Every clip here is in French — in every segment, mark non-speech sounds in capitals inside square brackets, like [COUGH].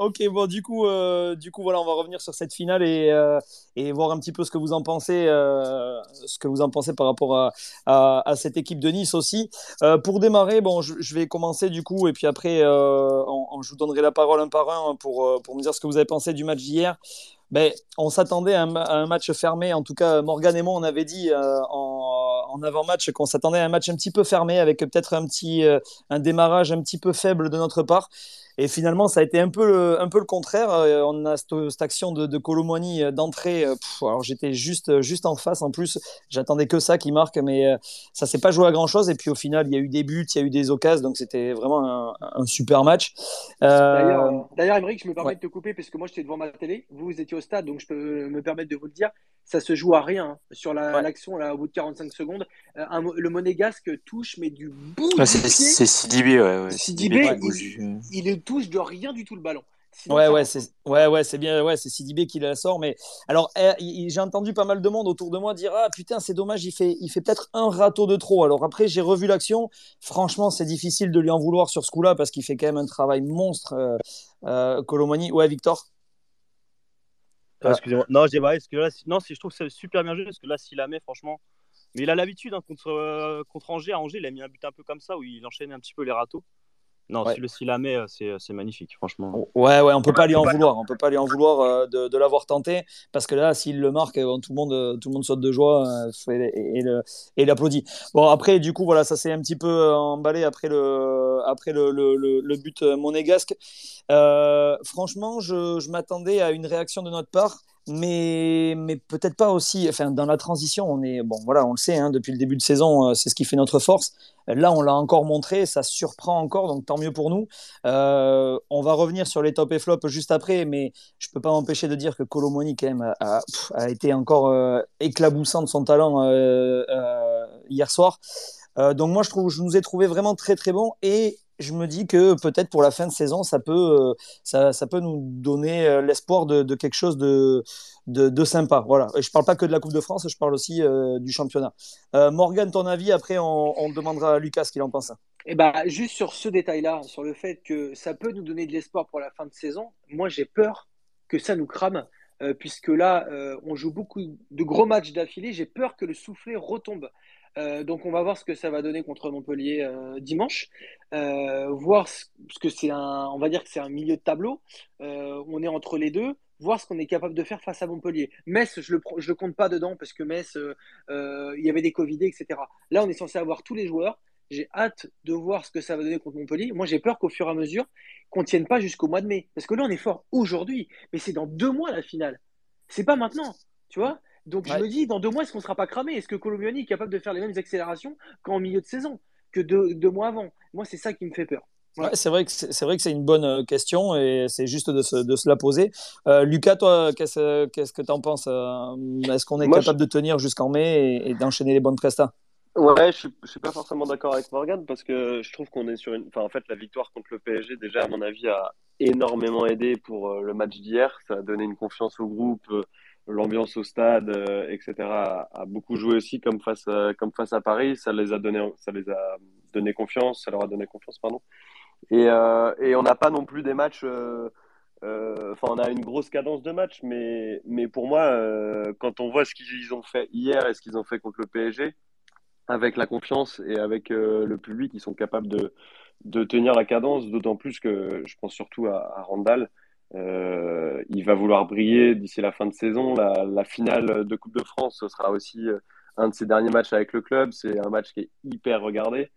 ok, bon, du coup, euh, du coup, voilà, on va revenir sur cette finale et, et voir un petit peu ce que vous en pensez, ce que vous en pensez par rapport à, cette équipe de Nice aussi. pour démarrer, bon, je, vais commencer du coup, et puis après, je vous donnerai la parole un par un pour, pour me dire ce que vous avez pensé du match d'hier. Ben, on s'attendait à, un match fermé. En tout cas, Morgan et moi, on avait dit en, en avant-match qu'on s'attendait à un match un petit peu fermé, avec peut-être un petit un démarrage un petit peu faible de notre part. Et finalement, ça a été un peu le, un peu le contraire. Euh, on a cette, action de, de Colomani euh, d'entrée. Euh, alors j'étais juste, juste en face. En plus, j'attendais que ça qui marque, mais ça s'est pas joué à grand chose. Et puis au final, il y a eu des buts, il y a eu des occasions. Donc c'était vraiment un, super match. D'ailleurs, Émeric, je me permets de te couper parce que moi j'étais devant ma télé. Vous, vous étiez au stade, donc je peux me permettre de vous le dire ça se joue à rien sur l'action là au bout de 45 secondes. le monégasque touche mais du bout C'est Sidibé, ouais. ouais. Sidibé, il, il, touche de rien du tout le ballon. ouais, ouais, c'est ouais, ouais, c'est bien, ouais, c'est Sidibé qui la sort. Mais alors, eh, j'ai entendu pas mal de monde autour de moi dire ah putain, c'est dommage, il fait, il fait peut-être un râteau de trop. Alors après, j'ai revu l'action. Franchement, c'est difficile de lui en vouloir sur ce coup-là parce qu'il fait quand même un travail monstre. Euh, euh Colomani, ouais, Victor? Ah, excusez-moi. Non, je dis que là, non, je trouve que c'est super bien joué parce que là, s'il la met, franchement. Mais il a l'habitude hein, contre, euh, contre Angers. À Angers, il a mis un but un peu comme ça où il enchaîne un petit peu les râteaux. Non, si le s'il la met, c'est magnifique, franchement. Ouais, ouais, on peut pas lui en vouloir. On peut pas lui en vouloir euh, de, de l'avoir tenté parce que là, s'il le marque, euh, tout le monde, euh, tout le monde saute de joie et, et, l'applaudit. Bon, après, du coup, voilà, ça s'est un petit peu emballé après le, après le, le, le but monégasque. franchement, je, je m'attendais à une réaction de notre part mais, mais peut-être pas aussi. Enfin, dans la transition, on est bon, voilà, on le sait, hein, depuis le début de saison, euh, c'est ce qui fait notre force. Là, on l'a encore montré, ça surprend encore, donc tant mieux pour nous. Euh, on va revenir sur les top et flop juste après, mais je peux pas m'empêcher de dire que Colomoni quand même a, été encore euh, éclaboussant de son talent hier soir. donc moi, je trouve, je nous ai trouvé vraiment très très bon et je me dis que peut-être pour la fin de saison, ça peut, euh, ça, peut nous donner euh, l'espoir de, quelque chose de, de, sympa. Voilà. Je parle pas que de la Coupe de France, je parle aussi euh, du championnat. Morgan, ton avis, après on, demandera à Lucas ce qu'il en pense. Eh ben, juste sur ce détail-là, sur le fait que ça peut nous donner de l'espoir pour la fin de saison, moi j'ai peur que ça nous crame, puisque là, on joue beaucoup de gros matchs d'affilée, j'ai peur que le soufflet retombe. Euh, donc on va voir ce que ça va donner contre Montpellier euh, dimanche. Euh, voir ce, que c'est un, on va dire que c'est un milieu de tableau. on est entre les deux. Voir ce qu'on est capable de faire face à Montpellier. Metz, je le, je le compte pas dedans parce que Metz, il y avait des Covidés, etc. Là, on est censé avoir tous les joueurs. J'ai hâte de voir ce que ça va donner contre Montpellier. Moi, j'ai peur qu'au fur et à mesure, qu'on tienne pas jusqu'au mois de mai. Parce que là, on est fort aujourd'hui, mais c'est dans deux mois la finale. C'est pas maintenant, tu vois. Donc je me dis, dans deux mois, est-ce qu'on ne sera pas cramé? Est-ce que Colombiani est capable de faire les mêmes accélérations qu'en milieu de saison, que deux, mois avant? Moi, c'est ça qui me fait peur. c'est vrai que c'est vrai que c'est une bonne euh, question et c'est juste de se, de se, la poser. Euh, Lucas, toi, qu'est-ce qu'est-ce que tu en penses euh, Est-ce qu'on est, capable de tenir jusqu'en mai et, d'enchaîner les bonnes prestats? Ouais, je ne suis pas forcément d'accord avec Morgan parce que je trouve qu'on est sur une. Enfin, en fait, la victoire contre le PSG, déjà, à mon avis, a énormément aidé pour le match d'hier. Ça a donné une confiance au groupe l'ambiance au stade, euh, etc., a, beaucoup joué aussi comme face, à, comme face à Paris. Ça les a donné, ça les a donné confiance, ça leur a donné confiance, pardon. Et, euh, et on n'a pas non plus des matchs. Euh, enfin, on a une grosse cadence de match, mais, mais pour moi, quand on voit ce qu'ils ont fait hier et ce qu'ils ont fait contre le PSG, avec la confiance et avec le public, ils sont capables de, de tenir la cadence, d'autant plus que je pense surtout à, à Randall. Euh, il va vouloir briller d'ici la fin de saison. La, finale de Coupe de France, ce sera aussi euh, un de ses derniers matchs avec le club. C'est un match qui est hyper regardé.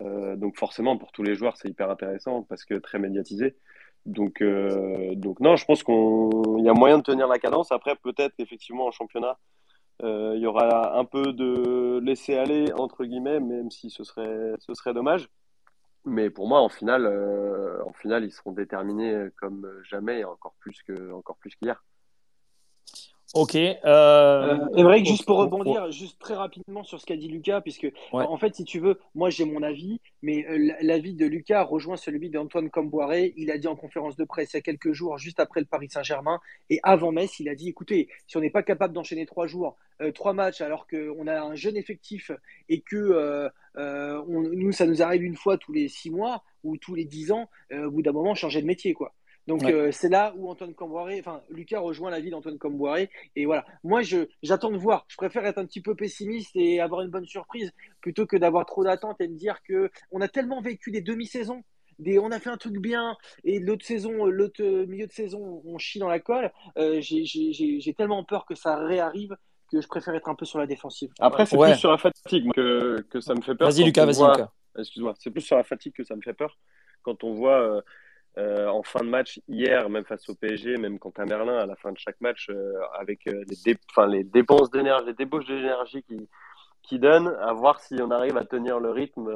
Euh, donc forcément, pour tous les joueurs, c'est hyper intéressant parce que très médiatisé. Donc, non, je pense qu'il y a moyen de tenir la cadence. Après, peut-être effectivement en championnat, il y aura un peu de laisser aller entre guillemets, même si ce serait dommage. Mais pour moi, en finale, euh, en finale, ils seront déterminés comme jamais, encore plus que, encore plus qu'hier. Ok. Euh... euh juste pour rebondir, juste très rapidement sur ce qu'a dit Lucas, puisque en fait, si tu veux, moi j'ai mon avis, mais euh, l'avis de Lucas rejoint celui d'Antoine Comboiré. Il a dit en conférence de presse il y a quelques jours, juste après le Paris Saint-Germain, et avant Metz, il a dit écoutez, si on n'est pas capable d'enchaîner trois jours, euh, trois matchs, alors qu'on a un jeune effectif et que nous, ça nous arrive une fois tous les six mois ou tous les dix ans, au bout d'un moment, changer de métier, quoi. Donc euh, c'est là où Antoine Camboiré, enfin Lucas rejoint la vie d'Antoine Camboiré. Et voilà, moi je j'attends de voir. Je préfère être un petit peu pessimiste et avoir une bonne surprise plutôt que d'avoir trop d'attentes et me dire que on a tellement vécu des demi-saisons. Des, on a fait un truc bien et l'autre saison, l'autre milieu de saison, on chie dans la colle. Euh, j'ai tellement peur que ça réarrive que je préfère être un peu sur la défensive. Après, c'est plus sur la fatigue que, que ça me fait peur. Vas-y, Lucas, vas-y, Excuse-moi, c'est plus sur la fatigue que ça me fait peur. Quand on voit euh, euh, en fin de match hier, même face au PSG, même à Merlin, à la fin de chaque match, euh, avec les, les dépenses d'énergie, les débauches d'énergie qui, qui donnent, à voir si on arrive à tenir le rythme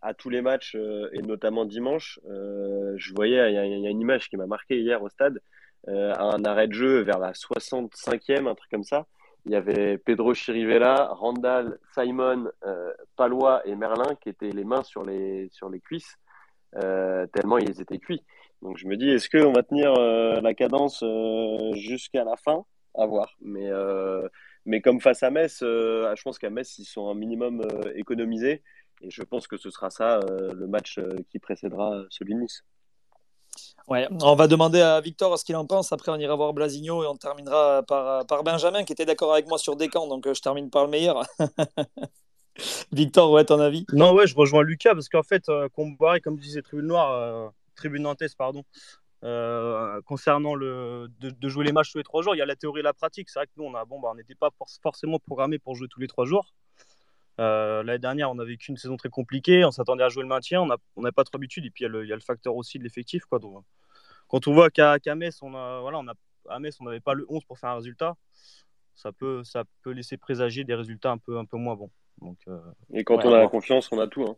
à tous les matchs, et notamment dimanche. je voyais, il y, a une image qui m'a marqué hier au stade, un arrêt de jeu vers la 65e, un truc comme ça il y avait Pedro Chirivella, Randall, Simon, euh, Palois et Merlin qui étaient les mains sur les, sur les cuisses, euh, tellement ils étaient cuits. Donc je me dis, est-ce qu'on va tenir euh, la cadence jusqu'à la fin? À voir. Mais, mais comme face à Metz, je pense qu'à Metz, ils sont un minimum économisés. Et je pense que ce sera ça le match qui précédera celui de Nice. Ouais, on va demander à Victor ce qu'il en pense. Après, on ira voir Blasigno et on terminera par, par Benjamin qui était d'accord avec moi sur Descamps. Donc, euh, je termine par le meilleur. [LAUGHS] [LAUGHS] Victor, ouais, ton avis? Non, ouais, je rejoins Lucas parce qu'en fait, euh, comme disait Tribune Noire, euh, Tribune Nantes, pardon, concernant le, de, jouer les matchs tous les trois jours, il y a la théorie et la pratique. C'est vrai que nous, on bon, bah, n'était pas forcément programmé pour jouer tous les trois jours. Euh, l'année dernière, on a vécu une saison très compliquée, on s'attendait à jouer le maintien, on n'a pas trop l'habitude, et puis il y, a le facteur aussi de l'effectif. Quand on voit qu'à Metz, on a, voilà, on a, on n'avait pas le 11 pour faire un résultat, ça peut, laisser présager des résultats un peu moins bons. Donc, euh, et quand on a la confiance, on a tout. Hein.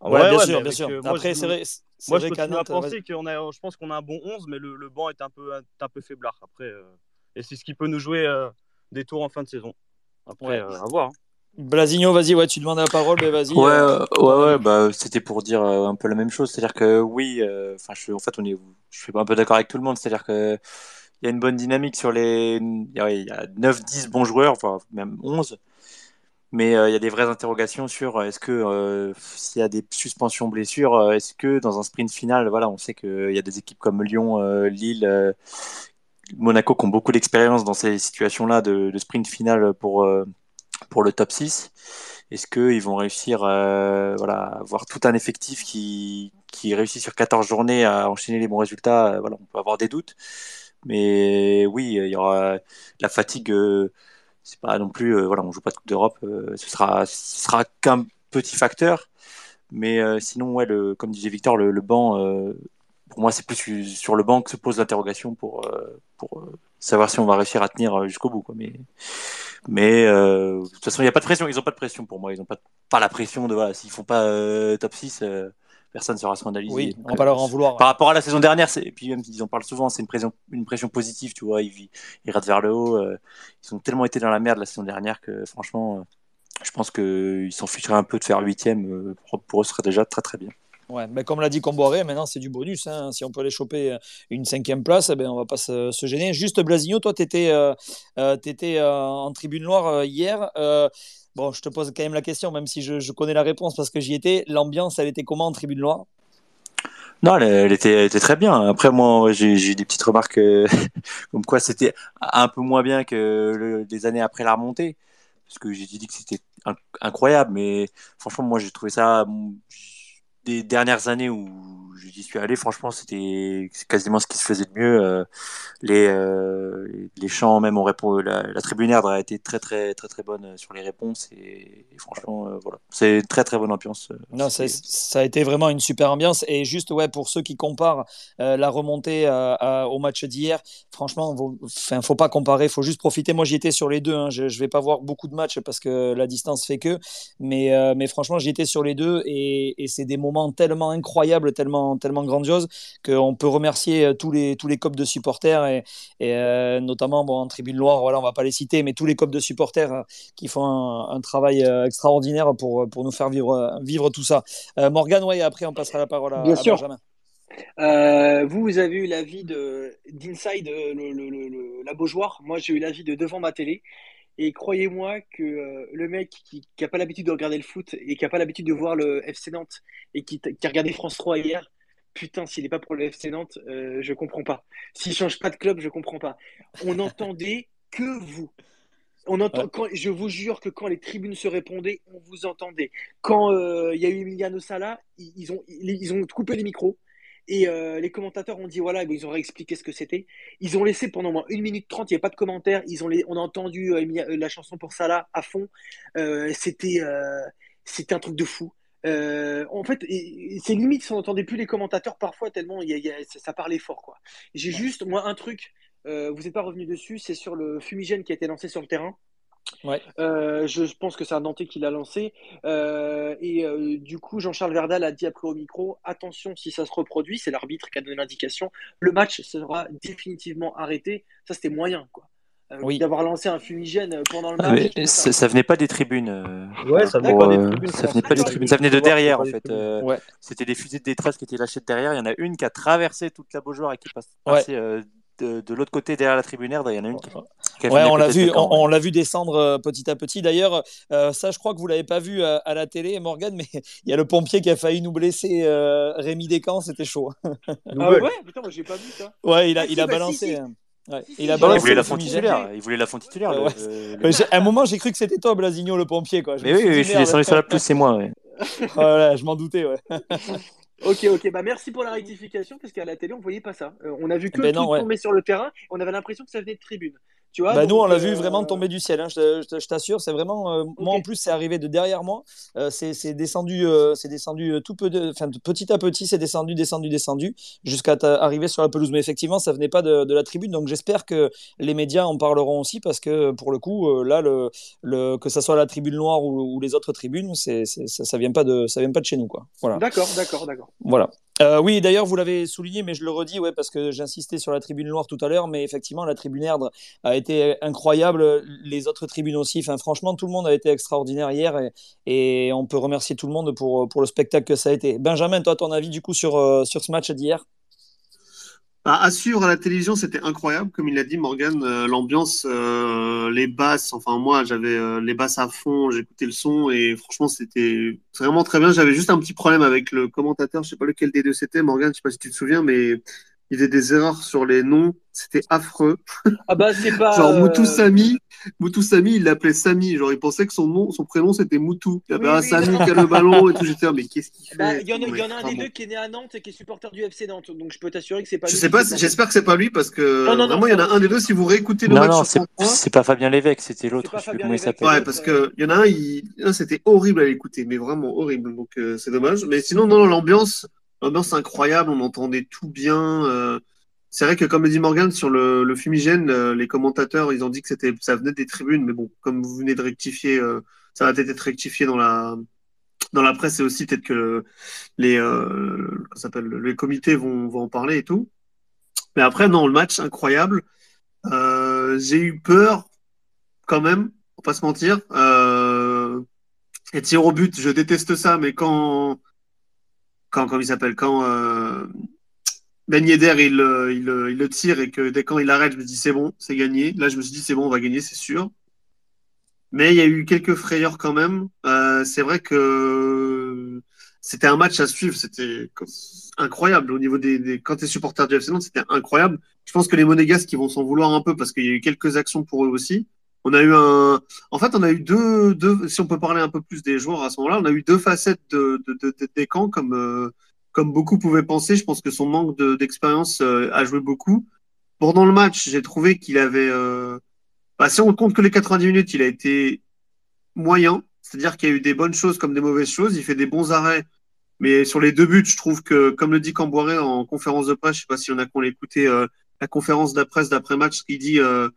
Ouais, bien sûr, bien sûr. Euh, Après, c'est vrai. Moi, je continue à penser qu'on a, je pense qu'on a un bon 11, mais le, le, banc est un peu, un, peu faiblard. Après, et c'est ce qui peut nous jouer des tours en fin de saison. Après, à voir. Hein. Blasigno, vas-y, ouais, tu demandes la parole, mais vas-y. Ouais, euh, ouais, ouais, bah, c'était pour dire euh, un peu la même chose. C'est-à-dire que oui, euh, enfin, je, en fait, on est, je suis un peu d'accord avec tout le monde. C'est-à-dire que il y a une bonne dynamique sur les, il y a 9, 10 bons joueurs, enfin, même 11. Mais il y a des vraies interrogations sur est-ce que s'il y a des suspensions blessures, est-ce que dans un sprint final, voilà, on sait qu'il y a des équipes comme Lyon, Lille, Monaco qui ont beaucoup d'expérience dans ces situations-là de, sprint final pour pour le top 6. Est-ce qu'ils vont réussir euh, voilà, à avoir tout un effectif qui, qui réussit sur 14 journées à enchaîner les bons résultats voilà, On peut avoir des doutes. Mais oui, il y aura la fatigue. Euh, c'est pas non plus. Euh, voilà, on joue pas de Coupe d'Europe. ce sera, ce sera qu'un petit facteur. Mais sinon, ouais, le, comme disait Victor, le, banc, pour moi, c'est plus sur le banc que se pose l'interrogation pour, pour savoir si on va réussir à tenir jusqu'au bout. Quoi. Mais mais euh, de toute façon, il n'y a pas de pression. Ils n'ont pas de pression pour moi. Ils n'ont pas, pas la pression de voilà, s'ils font pas euh, top 6, euh, personne ne sera scandalisé. Oui, on va pas leur en vouloir. Par rapport à la saison dernière, et puis même ils en parlent souvent, c'est une pression, une pression positive, tu vois. Ils, ils ratent vers le haut. ils ont tellement été dans la merde la saison dernière que franchement, je pense qu'ils s'en ficheraient un peu de faire huitième. pour eux, ce serait déjà très très bien. Ouais, mais comme l'a dit Comboiré, maintenant c'est du bonus. Hein. Si on peut aller choper euh, une cinquième place, eh ben, on va pas se, gêner. Juste Blasigno, toi, tu étais, euh, euh, euh, en tribune noire hier. Bon, je te pose quand même la question, même si je, connais la réponse parce que j'y étais. L'ambiance, elle était comment en tribune noire? Non, elle, était, était, très bien. Après, moi, j'ai eu des petites remarques [LAUGHS] comme quoi c'était un peu moins bien que les années après la remontée. Parce que j'ai dit que c'était incroyable. Mais franchement, moi, j'ai trouvé ça des dernières années où j'y suis allé, franchement, c'était quasiment ce qui se faisait de mieux. Euh, les, euh, les chants, même, ont répondu. La, la tribunière a été très, très, très, très bonne sur les réponses. Et, franchement, euh, voilà. C'est une très, très bonne ambiance. Non, ça a été vraiment une super ambiance. Et juste, ouais, pour ceux qui comparent la remontée au match d'hier, franchement, il ne faut pas comparer. Il faut juste profiter. Moi, j'y étais sur les deux. Hein. Je ne vais pas voir beaucoup de matchs parce que la distance fait que. Mais, mais franchement, j'y étais sur les deux. Et, et c'est des moments tellement incroyable, tellement, tellement grandiose, qu'on peut remercier euh, tous les, tous les copes de supporters, et, et euh, notamment bon, en Tribune Loire, voilà, on va pas les citer, mais tous les copes de supporters euh, qui font un, travail extraordinaire pour, pour nous faire vivre, vivre tout ça. Morgane, ouais, après on passera la parole à, Bien sûr. Benjamin. vous, vous avez eu l'avis d'Inside, le, le, le, la Beaujoire. Moi, j'ai eu l'avis de devant ma télé. Et croyez-moi que euh, le mec qui n'a pas l'habitude de regarder le foot et qui n'a pas l'habitude de voir le FC Nantes et qui, a regardé France 3 hier, putain, s'il n'est pas pour le FC Nantes, euh, je comprends pas. S'il change pas de club, je comprends pas. On [LAUGHS] n'entendait que vous. On entend, quand, je vous jure que quand les tribunes se répondaient, on vous entendait. Quand euh, il y a eu Emiliano Sala, ils, ils, ont, ils ont coupé les micros. Et euh, les commentateurs ont dit voilà, ils ont réexpliqué ce que c'était. Ils ont laissé pendant moins 1 minute 30, il n'y a pas de commentaires. Ils ont on a entendu euh, la chanson pour Salah à fond. c'était, c'était un truc de fou. en fait, c'est limite si on n'entendait plus les commentateurs parfois tellement ça parlait fort. quoi. J'ai juste, moi, un truc, vous n'êtes pas revenu dessus, c'est sur le fumigène qui a été lancé sur le terrain. Ouais. Euh, je pense que c'est un Nantais qui l'a lancé. Euh, et euh, du coup, Jean-Charles Verdal a dit après au micro attention, si ça se reproduit, c'est l'arbitre qui a donné l'indication, le match sera définitivement arrêté. Ça, c'était moyen, quoi. Oui. D'avoir lancé un fumigène pendant le Ah, match. mais ça, ça venait pas des tribunes. euh, Ouais, ça venait pour, pas des tribunes. ça venait pas des tribunes, ça venait de derrière en fait. euh, Ouais. C'était des fusées de détresse qui étaient lâchées de derrière. Il y en a une qui a traversé toute la Beaujoire et qui est passe- Ouais. passée euh, de, de l'autre côté derrière la tribunaire. Il y en a une qui, qui a Ouais, on l'a vu, on, ouais. on l'a vu descendre euh, petit à petit. D'ailleurs, euh, ça, je crois que vous l'avez pas vu à, à la télé, Morgan, mais [LAUGHS] il y a le pompier qui a failli nous blesser. euh, Rémi Descamps, c'était chaud. [LAUGHS] Ah ouais, putain, moi j'ai pas vu ça. Ouais, il a, Ah, il si, a bah, balancé. si. Ouais, Si, il a il voulait la fond titulaire. Il voulait la fond titulaire. le- Ouais. le- le- Euh, j'ai- À un moment, j'ai cru que c'était toi, Blasigno, le pompier. Quoi. Je Mais oui, oui, je suis descendu sur la pelouse, c'est moi. ouais. [LAUGHS] Voilà, je m'en doutais. Ouais. Ok, ok, bah merci pour la rectification, parce qu'à la télé, on voyait pas ça. Euh, on a vu que Ben le non, truc ouais. tomber sur le terrain, on avait l'impression que ça venait de tribune. Tu vois, Bah, nous, on l'a vu euh, vraiment tomber du ciel. hein, je t'assure, c'est vraiment. euh, Moi, en plus, c'est arrivé de derrière moi. Euh, c'est descendu, euh, c'est descendu euh, tout peu de, petit à petit, c'est descendu, descendu, descendu, jusqu'à arriver sur la pelouse. Mais effectivement, ça venait pas de, de la tribune. Donc, j'espère que les médias en parleront aussi, parce que pour le coup, là, le, le, que ça soit la tribune noire ou, ou les autres tribunes, c'est, c'est- ça, ça vient pas de, ça vient pas de chez nous, quoi. Voilà. D'accord, d'accord, d'accord. Voilà. Euh, oui, d'ailleurs, vous l'avez souligné, mais je le redis, ouais, parce que j'insistais sur la tribune noire tout à l'heure, mais effectivement, la tribune Erdre a incroyable, les autres tribunes aussi. Enfin, franchement, tout le monde a été extraordinaire hier et, on peut remercier tout le monde pour, pour le spectacle que ça a été. Benjamin, toi, ton avis du coup sur, euh, sur ce match d'hier? Bah, à suivre à la télévision, c'était incroyable, comme il l'a dit Morgan, euh, l'ambiance, euh, les basses, enfin moi j'avais les basses à fond, j'écoutais le son et franchement c'était vraiment très bien. J'avais juste un petit problème avec le commentateur, je sais pas lequel des deux c'était, Morgan, je sais pas si tu te souviens, mais il faisait des erreurs sur les noms, c'était affreux. Ah bah c'est pas. Genre euh, Moutou Sami, Moutou Sami, il l'appelait Sami, genre il pensait que son nom, son prénom c'était Moutou. Il avait Oui, un oui. Sami qui a le ballon et tout, j'étais là, mais qu'est-ce qu'il fait bah, Il y en a, il y en a un des deux qui est né à Nantes et qui est supporter du FC Nantes, donc je peux t'assurer que c'est pas. Je lui sais pas, fait j'espère que c'est pas lui parce que Non, non, non, vraiment il y en a un des deux. Si vous réécoutez le Non, match non, c'est 33, c'est pas Fabien Lévesque, c'était l'autre. Je sais plus Fabien comment il Lévesque, s'appelle. Ouais, parce euh, que il y en a un, il... c'était horrible à écouter, mais vraiment horrible. Donc euh, c'est dommage. Mais sinon, non, non, l'ambiance, l'ambiance incroyable. On entendait tout bien. euh, C'est vrai que comme dit Morgan sur le, le fumigène, euh, les commentateurs, ils ont dit que c'était, ça venait des tribunes. Mais bon, comme vous venez de rectifier, euh, ça va peut-être être rectifié dans la dans la presse et aussi peut-être que les s'appelle, les comités vont vont en parler et tout. Mais après, non, le match incroyable. J'ai eu peur quand même, faut pas se mentir. Euh, et tir au but, je déteste ça, mais quand, quand, comme il s'appelle, quand euh, Ben Yedder il, euh, euh, il le tire et que dès quand il arrête, je me dis c'est bon, c'est gagné. Là, je me suis dit c'est bon, on va gagner, c'est sûr. Mais il y a eu quelques frayeurs quand même. Euh, c'est vrai que c'était un match à suivre, c'était incroyable au niveau des, quand tu es supporter du FC c'était incroyable. Je pense que les Monégasques qui vont s'en vouloir un peu parce qu'il y a eu quelques actions pour eux aussi. On a eu un, en fait, on a eu deux, deux, si on peut parler un peu plus des joueurs à ce moment-là, on a eu deux facettes de, de, de, de des camps comme, euh, comme beaucoup pouvaient penser. Je pense que son manque de- d'expérience euh, a joué beaucoup. Pendant le match, j'ai trouvé qu'il avait, euh, bah, si on compte que les 90 minutes, il a été moyen. C'est-à-dire qu'il y a eu des bonnes choses comme des mauvaises choses. Il fait des bons arrêts. Mais sur les deux buts, je trouve que, comme le dit Camboiré en conférence de presse, je sais pas si on a qu'on l'écouté, euh, la conférence d'après d'après-match, il dit, euh,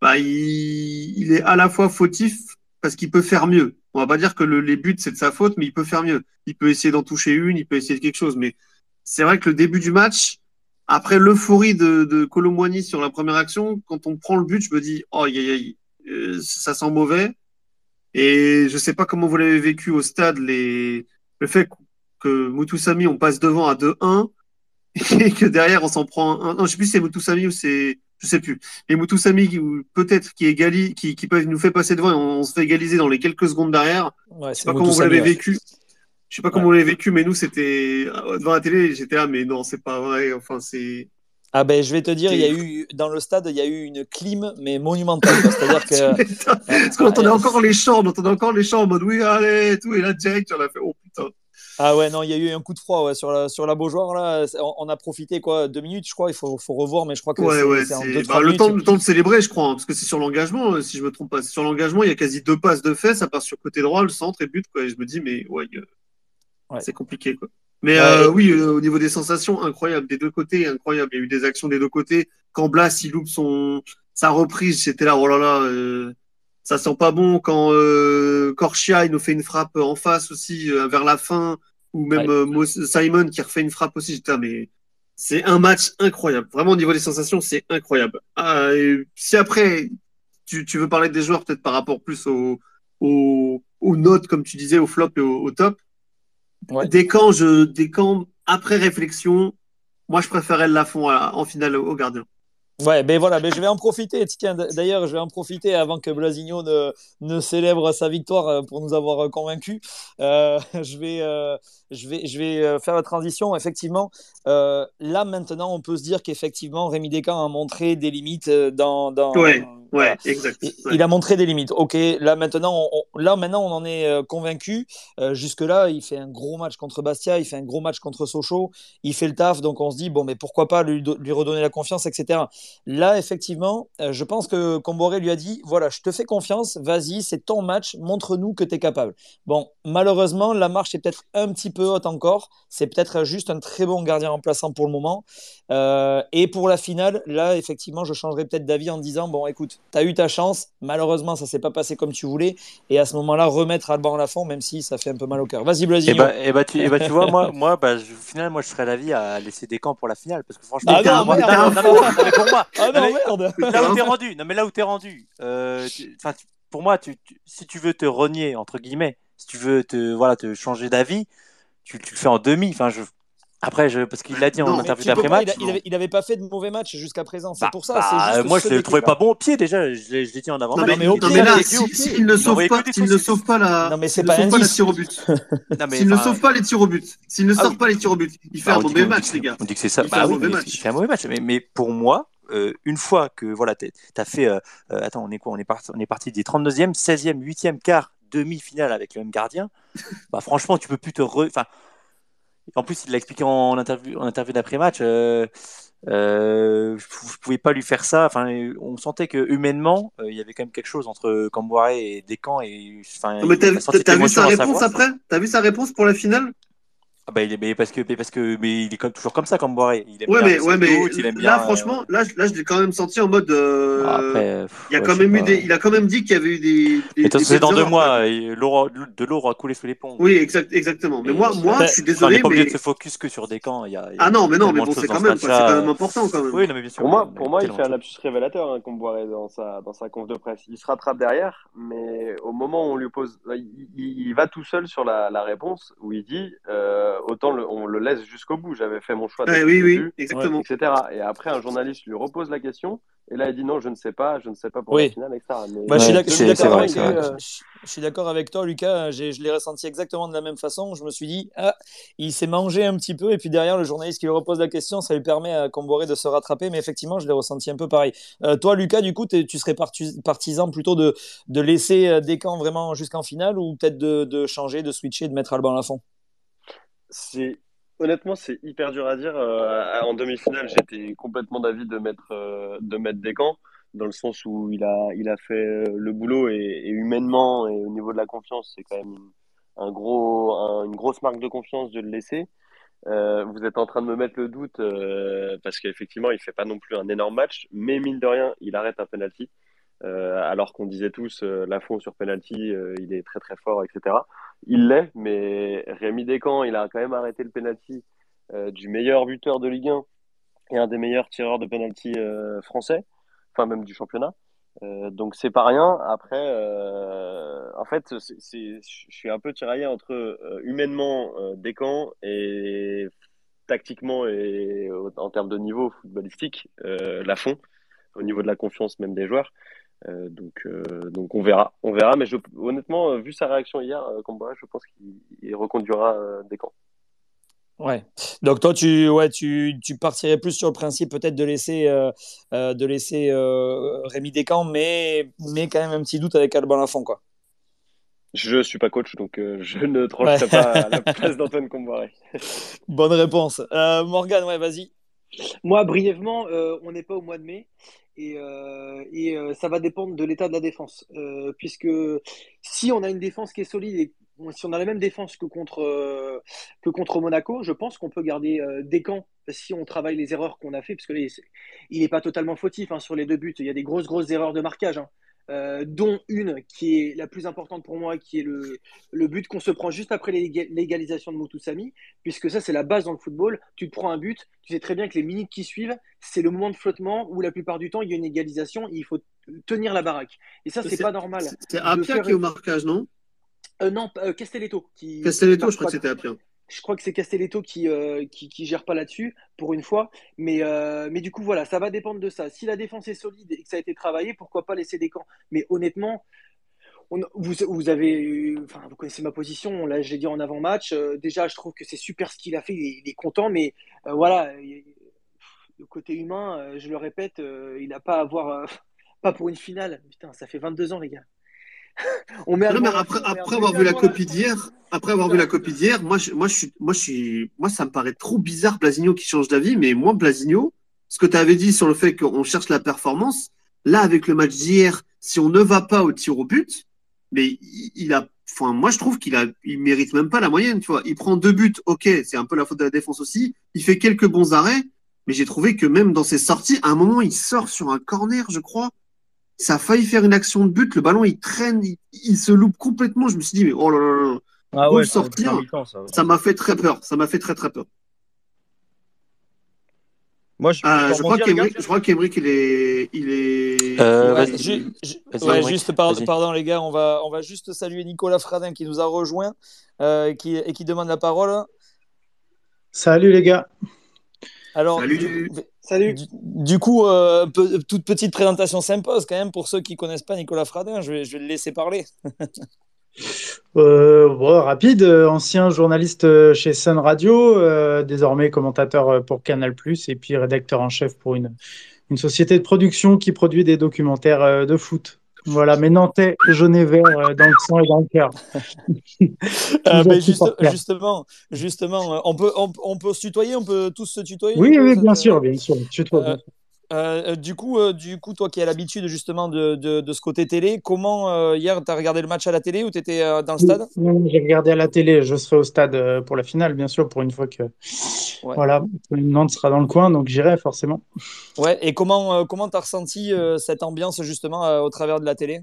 bah, il, il est à la fois fautif parce qu'il peut faire mieux. On va pas dire que le, les buts c'est de sa faute, mais il peut faire mieux. Il peut essayer d'en toucher une, il peut essayer de quelque chose. Mais c'est vrai que le début du match, après l'euphorie de, de Colomboigny sur la première action, quand on prend le but, je me dis, oh, aïe, aïe, euh, ça sent mauvais. Et je sais pas comment vous l'avez vécu au stade, les, le fait que Moutoussamy, on passe devant à 2-1 et que derrière on s'en prend un. Non, je sais plus si c'est Moutoussamy ou c'est. Je sais plus. Et Moutoussamy, qui- ou peut-être qui égalise, qui, qui peut nous fait passer devant et on, on se fait égaliser dans les quelques secondes derrière. Ouais, Je sais pas comment vous l'avez vécu. Je sais pas comment on l'a vécu, mais nous, c'était devant la télé, j'étais là, mais non, c'est pas vrai. Enfin, c'est. Ah ben je vais te dire, il y a eu dans le stade, il y a eu une clim mais monumentale. C'est-à-dire [LAUGHS] que parce qu'on entendait encore les chants, on entendait encore les chants en mode oui allez et tout et là direct on a fait oh putain. Ah ouais non, il y a eu un coup de froid ouais, sur la sur la Beaujoire là. On, a profité quoi deux minutes je crois. Il faut, faut revoir mais je crois que ouais, ouais, c'est deux, bah, le temps le temps de célébrer je crois hein, parce que c'est sur l'engagement euh, si je me trompe pas. Sur l'engagement il y a quasi deux passes de fait, ça part sur côté droit le centre et but quoi. Et je me dis mais ouais, ouais. c'est compliqué quoi. Mais euh, oui, euh, au niveau des sensations, incroyable. Des deux côtés, incroyable. Il y a eu des actions des deux côtés. Quand Blas, il loupe son, sa reprise, c'était là, oh là là, euh, ça sent pas bon. Quand euh, Korchia, il nous fait une frappe en face aussi, vers la fin, ou même Simon qui refait une frappe aussi, j'étais là, mais c'est un match incroyable. Vraiment, au niveau des sensations, c'est incroyable. Ah, si après, tu, tu, veux parler des joueurs, peut-être par rapport plus aux, aux, aux notes, comme tu disais, au flop et au top, des camps, je, des camps après réflexion, moi je préférais le Lafont en finale au gardien. Ouais, ben voilà, ben je vais en profiter. Tiens, d'ailleurs, je vais en profiter avant que Blasigno ne, ne célèbre sa victoire euh, pour nous avoir convaincus. Euh, [LAUGHS] je vais, euh, je vais, je vais faire la transition. Effectivement, euh, là maintenant, on peut se dire qu'effectivement, Rémi Descamps a montré des limites dans. dans ouais, ouais, exact. Il, a montré des limites. Ok, là maintenant, on, là maintenant, on en est convaincu. Jusque là, il fait un gros match contre Bastia, il fait un gros match contre Sochaux, il fait le taf, donc on se dit bon, mais pourquoi pas lui, lui redonner la confiance, etc. Là, effectivement, euh, je pense que Comboré lui a dit voilà, je te fais confiance, vas-y, c'est ton match, montre-nous que tu es capable. Bon, malheureusement, la marche est peut-être un petit peu haute encore. C'est peut-être juste un très bon gardien remplaçant pour le moment. Euh, et pour la finale, là, effectivement, je changerai peut-être d'avis en disant bon, écoute, tu as eu ta chance, malheureusement, ça s'est pas passé comme tu voulais. Et à ce moment-là, remettre Alban à fond, même si ça fait un peu mal au cœur. Vas-y, Blasie. Et bah, et bah, tu, et bah, tu vois, moi, [LAUGHS] moi bah, je, au final, moi, je serais d'avis à laisser des camps pour la finale. Parce que franchement, ah non, moi, non, non, non, non, pour moi. Ah non, merde. Là où t'es rendu, non mais là où t'es rendu, euh, tu, pour moi, tu, tu, si tu veux te renier entre guillemets, si tu veux te voilà te changer d'avis, tu, tu, le fais en demi. Enfin, je, après, je, parce qu'il l'a dit en interview d'après-match. Il, il, avait pas fait de mauvais match jusqu'à présent. C'est bah, pour ça. Bah, juste moi, je le trouvais pas bon au pied déjà. Je l'ai dit en avant. Non, mais, mais, mais là, s'il si, ne sauve pas, s'il ne sauve pas la, non mais c'est pas les tirs au but. [LAUGHS] S'il ne sauve pas les tirs au but, s'il ne ah sort pas les tirs au but, il fait un mauvais match, les gars. On dit que c'est ça. Il fait un mauvais match. Mais pour moi, euh, une fois que voilà, tu as fait. Euh, euh, attends, on est quoi On est parti, on est parti des 32e, 16e, 8e, quart, demi-finale avec le même gardien. [LAUGHS] bah, franchement, tu peux plus te. Enfin, en plus, il l'a expliqué en interview, en interview d'après-match. Euh, euh, je pouvais pas lui faire ça. Enfin, on sentait que humainement, il y avait quand même quelque chose entre Camboire et Descamps. Et, enfin, mais t'as vu sa réponse après? T'as vu sa réponse pour la finale? Ah bah, il est, mais parce que, parce que, mais il est comme, toujours comme ça, comme Boiré. Il aime ouais, mais, ouais, mais il aime là, bien, franchement, euh... là, là, je l'ai quand même senti en mode. Euh... Ah, après, il, y a ouais, quand même eu des, il a quand même dit qu'il y avait eu des. des, des c'est dans deux mois, de l'eau aura coulé sous les ponts. Oui, exact, exactement. Mais moi, moi, je suis désolé. On n'est pas obligé mais... de se focus que sur des camps. Il y a, ah non, mais non, mais bon, c'est quand même, c'est quand même important quand même. Oui, non, mais bien sûr. Pour moi, pour moi, il fait un lapsus révélateur, hein, comme Boiré dans sa, dans sa conf de presse. Il se rattrape derrière, mais au moment où on lui pose, il va tout seul sur la réponse où il dit, autant on le laisse jusqu'au bout. J'avais fait mon choix. oui, oui, exactement. Etc. Et après, un journaliste lui repose la question. Et là, il dit non, je ne sais pas, je ne sais pas pour la finale, etc. je suis d'accord avec, toi, Lucas. Je l'ai ressenti exactement de la même façon. Je me suis dit, ah, il s'est mangé un petit peu. Et puis derrière, le journaliste qui lui repose la question, ça lui permet à Comboré de se rattraper. Mais effectivement, je l'ai ressenti un peu pareil. Euh, toi, Lucas, du coup, tu serais partisan plutôt de, de laisser euh, des camps vraiment jusqu'en finale ou peut-être de, de, changer, de switcher, de mettre Alban à fond C'est Honnêtement, c'est hyper dur à dire. Euh, en demi-finale, j'étais complètement d'avis de mettre, euh, de mettre Descamps, dans le sens où il a, il a fait euh, le boulot et, humainement et au niveau de la confiance, c'est quand même un gros, un, une grosse marque de confiance de le laisser. Euh, vous êtes en train de me mettre le doute parce qu'effectivement, il fait pas non plus un énorme match, mais mine de rien, il arrête un penalty. Euh, alors qu'on disait tous la fond sur penalty, il est très très fort, etc. Il l'est, mais Rémi Descamps, il a quand même arrêté le penalty euh, du meilleur buteur de Ligue 1 et un des meilleurs tireurs de penalty euh, français, enfin même du championnat. Euh, donc c'est pas rien. Après, euh, en fait, je suis un peu tiraillé entre euh, humainement Descamps et tactiquement et en termes de niveau footballistique, la fond, au niveau de la confiance même des joueurs. Donc, donc on verra, on verra. Mais je, honnêtement, vu sa réaction hier, combat, je pense qu'il reconduira des camps. Ouais. Donc toi, tu, ouais, tu, tu partirais plus sur le principe peut-être de laisser, euh, euh, de laisser euh, Rémi Descamps, mais, mais quand même un petit doute avec Alban Lafont, quoi. Je suis pas coach, donc je ne trancherai pas à la [LAUGHS] place d'Antoine Comboiré. Bonne réponse. Morgane, ouais, vas-y. Moi, brièvement, on n'est pas au mois de mai. Et, et ça va dépendre de l'état de la défense. puisque si on a une défense qui est solide si on a la même défense que contre, euh, Monaco, je pense qu'on peut garder euh, des camps si on travaille les erreurs qu'on a fait, parce que il n'est pas totalement fautif hein, sur les deux buts. Il y a des grosses, grosses erreurs de marquage, hein. Euh, dont une qui est la plus importante pour moi, qui est le, le but qu'on se prend juste après l'égalisation de Moutoussami, puisque ça, c'est la base dans le football. Tu te prends un but, tu sais très bien que les minutes qui suivent, c'est le moment de flottement où la plupart du temps, il y a une égalisation, il faut tenir la baraque. Et ça, c'est pas normal. C'est Apia qui est au marquage, non? Euh, non, euh, Castelletto. Qui, Castelletto, je crois que c'était Apia. Je crois que c'est Castelletto qui, euh, qui, gère pas là-dessus, pour une fois. Mais, mais du coup, voilà, ça va dépendre de ça. Si la défense est solide et que ça a été travaillé, pourquoi pas laisser des camps Mais honnêtement, on, vous, vous, avez, enfin, vous connaissez ma position. Là, je l'ai dit en avant-match. déjà, je trouve que c'est super ce qu'il a fait. Il est, content, mais voilà, le côté humain, je le répète, il n'a pas à avoir, [LAUGHS] pas pour une finale. Putain, ça fait 22 ans, les gars. On met après, après avoir vu la copie d'hier, après avoir vu la copie d'hier, moi, je, moi, je suis, moi, je suis, moi, ça me paraît trop bizarre, Blasigno qui change d'avis, mais moi, Blasigno, ce que tu avais dit sur le fait qu'on cherche la performance, là, avec le match d'hier, si on ne va pas au tir au but, mais il, a, enfin, moi, je trouve qu'il a, il mérite même pas la moyenne, tu vois. Il prend deux buts, ok, c'est un peu la faute de la défense aussi. Il fait quelques bons arrêts, mais j'ai trouvé que même dans ses sorties, à un moment, il sort sur un corner, je crois ça a failli faire une action de but, le ballon il traîne, il, se loupe complètement. Je me suis dit, mais oh là là là, ah ouais, sortir, ça m'a fait très peur, ça m'a fait très très peur. Moi, je, euh, je, crois qu'Emeric, il est. Il est... Euh, juste, pardon, les gars, on va, on va juste saluer Nicolas Fradin qui nous a rejoint euh, qui, et qui demande la parole. Salut les gars. Alors, Salut. Du, coup, euh, toute petite présentation s'impose quand même pour ceux qui ne connaissent pas Nicolas Fradin. Je vais, je vais le laisser parler. [LAUGHS] Euh, rapide, euh, ancien journaliste chez Sun Radio, désormais commentateur pour Canal, et puis rédacteur en chef pour une, une société de production qui produit des documentaires de foot. Voilà, mais Nantais, jaune et vert euh, dans le sang et dans le cœur. [LAUGHS] euh, justement, justement, euh, on peut, on, on, peut se tutoyer, on peut tous se tutoyer. Oui, oui, bien sûr, bien sûr. Euh, euh, du, coup, euh, du coup, toi qui as l'habitude justement de, de, de, ce côté télé, comment euh, hier tu as regardé le match à la télé ou tu étais dans le stade? J'ai regardé à la télé, je serai au stade pour la finale, bien sûr, pour une fois que voilà, Nantes sera dans le coin, donc j'irai forcément. Ouais, et comment comment tu as ressenti cette ambiance justement au travers de la télé?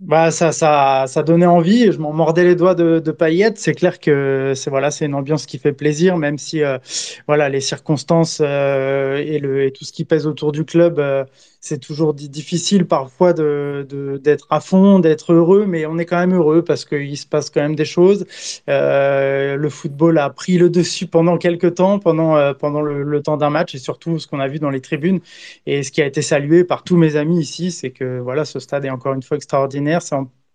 Bah, ça, ça, ça donnait envie. Je m'en mordais les doigts de, de paillettes. C'est clair que c'est voilà, c'est une ambiance qui fait plaisir, même si euh, voilà les circonstances euh, et, le, et tout ce qui pèse autour du club euh, c'est toujours difficile parfois de, d'être à fond, d'être heureux, mais on est quand même heureux parce qu'il se passe quand même des choses. Euh, le football a pris le dessus pendant quelques temps, pendant, euh, pendant le, temps d'un match et surtout ce qu'on a vu dans les tribunes. Et ce qui a été salué par tous mes amis ici, c'est que voilà, ce stade est encore une fois extraordinaire.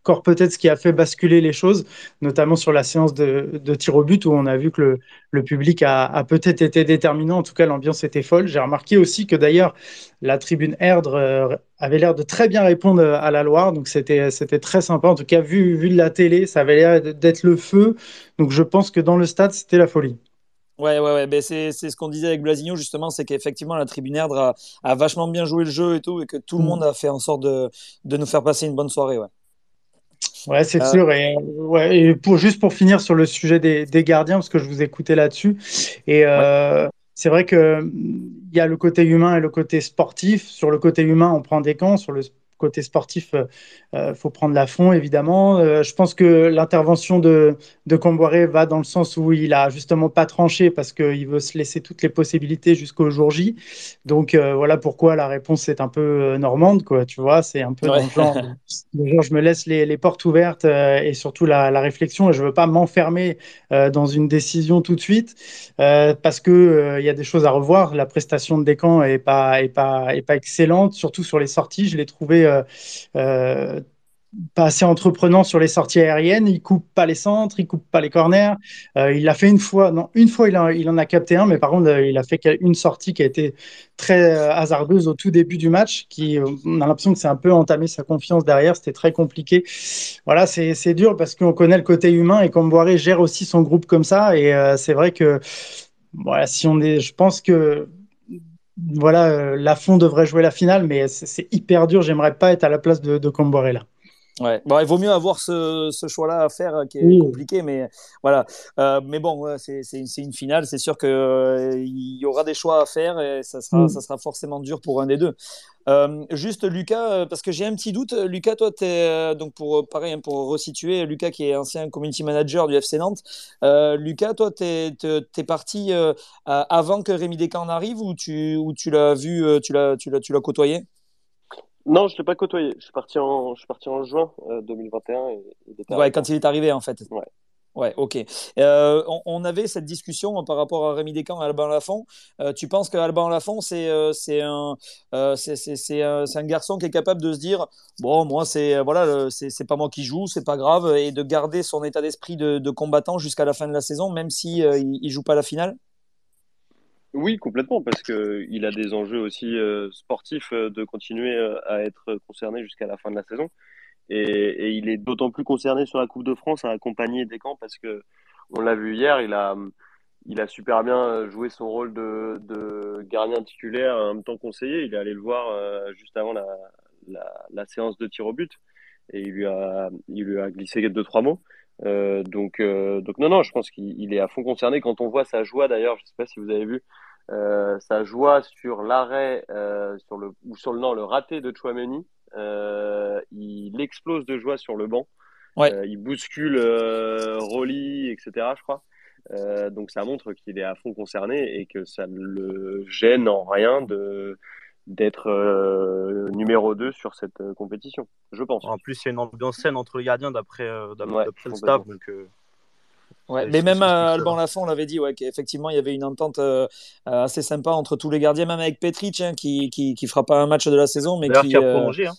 Encore peut-être ce qui a fait basculer les choses, notamment sur la séance de, de tir au but où on a vu que le, le public a, a peut-être été déterminant. En tout cas, l'ambiance était folle. J'ai remarqué aussi que d'ailleurs, la tribune Erdre euh, avait l'air de très bien répondre à la Loire. Donc, c'était, c'était très sympa. En tout cas, vu, vu de la télé, ça avait l'air d'être le feu. Donc, je pense que dans le stade, c'était la folie. Ouais, ouais, ouais. Ben, c'est, c'est ce qu'on disait avec Blasigno, justement, c'est qu'effectivement, la tribune Erdre a, a, vachement bien joué le jeu et tout, et que tout le mm. monde a fait en sorte de, de nous faire passer une bonne soirée. Ouais. Ouais, c'est euh, sûr. Et, ouais, et pour, juste pour finir sur le sujet des, des gardiens, parce que je vous écoutais là-dessus. Et euh, c'est vrai qu'il y a le côté humain et le côté sportif. Sur le côté humain, on prend des camps. Sur le côté sportif, il euh, euh, faut prendre la fond, évidemment. Euh, je pense que l'intervention de, de Comboiré va dans le sens où il a justement pas tranché parce qu'il veut se laisser toutes les possibilités jusqu'au jour J. Donc voilà pourquoi la réponse est un peu normande, quoi. Tu vois, c'est un peu dans [LAUGHS] le genre, je me laisse les, les portes ouvertes et surtout la, la, réflexion et je veux pas m'enfermer dans une décision tout de suite parce que il y a des choses à revoir. La prestation de Descamps est pas est pas est pas excellente, surtout sur les sorties. Je l'ai trouvé euh, euh, pas assez entreprenant sur les sorties aériennes. Il coupe pas les centres, il coupe pas les corners. Euh, il l'a fait une fois, non, une fois il, en a capté un, mais par contre il a fait une sortie qui a été très hasardeuse au tout début du match, qui on a l'impression que c'est un peu entamé sa confiance derrière. C'était très compliqué. Voilà, c'est dur parce qu'on connaît le côté humain et Comboiré gère aussi son groupe comme ça. Et c'est vrai que voilà, si on est, je pense que voilà, euh, Lafont devrait jouer la finale, mais c'est hyper dur. J'aimerais pas être à la place de, de. Ouais. Bon, il vaut mieux avoir ce, ce choix-là à faire qui est compliqué, mais voilà. Euh, mais bon, c'est une finale. C'est sûr qu'il euh, y aura des choix à faire et ça sera, mm. ça sera forcément dur pour un des deux. Euh, juste Lucas, euh, parce que j'ai un petit doute. Lucas, toi, tu es euh, donc pour pareil hein, pour resituer, Lucas qui est ancien community manager du FC Nantes. Lucas, toi, tu es, parti avant que Rémi Descamps arrive ou tu, ou tu l'as vu, tu l'as côtoyé? Non, je ne l'ai pas côtoyé. Je suis parti en, je suis parti en juin 2021. Et, ouais, quand il est arrivé, en fait. Ouais. Ouais, ok. Euh, on, avait cette discussion par rapport à Rémi Descamps et Alban Lafont. Euh, tu penses qu'Alban Lafont, c'est euh, c'est un, c'est un, un, garçon qui est capable de se dire bon, moi, c'est voilà, c'est pas moi qui joue, c'est pas grave, et de garder son état d'esprit de, de, combattant jusqu'à la fin de la saison, même si il, il joue pas la finale? Oui, complètement, parce qu'il a des enjeux aussi sportifs de continuer à être concerné jusqu'à la fin de la saison. Et, il est d'autant plus concerné sur la Coupe de France à accompagner Descamps parce que on l'a vu hier, il a, il a super bien joué son rôle de, de gardien titulaire en même temps conseiller. Il est allé le voir euh, juste avant la, la, la, séance de tir au but et il lui a, il lui a glissé deux trois mots. Euh, donc, euh, donc non, non, je pense qu'il est à fond concerné. Quand on voit sa joie, d'ailleurs, je sais pas si vous avez vu euh, sa joie sur l'arrêt, sur le ou sur le non, le raté de Chouameni, il explose de joie sur le banc. Il bouscule Rolly, etc. Je crois. donc ça montre qu'il est à fond concerné et que ça ne le gêne en rien de d'être numéro 2 sur cette compétition, je pense. En plus, il y a une ambiance saine entre les gardiens d'après le staff. Donc, Ouais, mais même Alban Lafont l'avait dit, ouais, qu'effectivement il y avait une entente assez sympa entre tous les gardiens, même avec Petric, hein, qui, qui, qui fera pas un match de la saison, mais qui, qui a prolongé. Hein.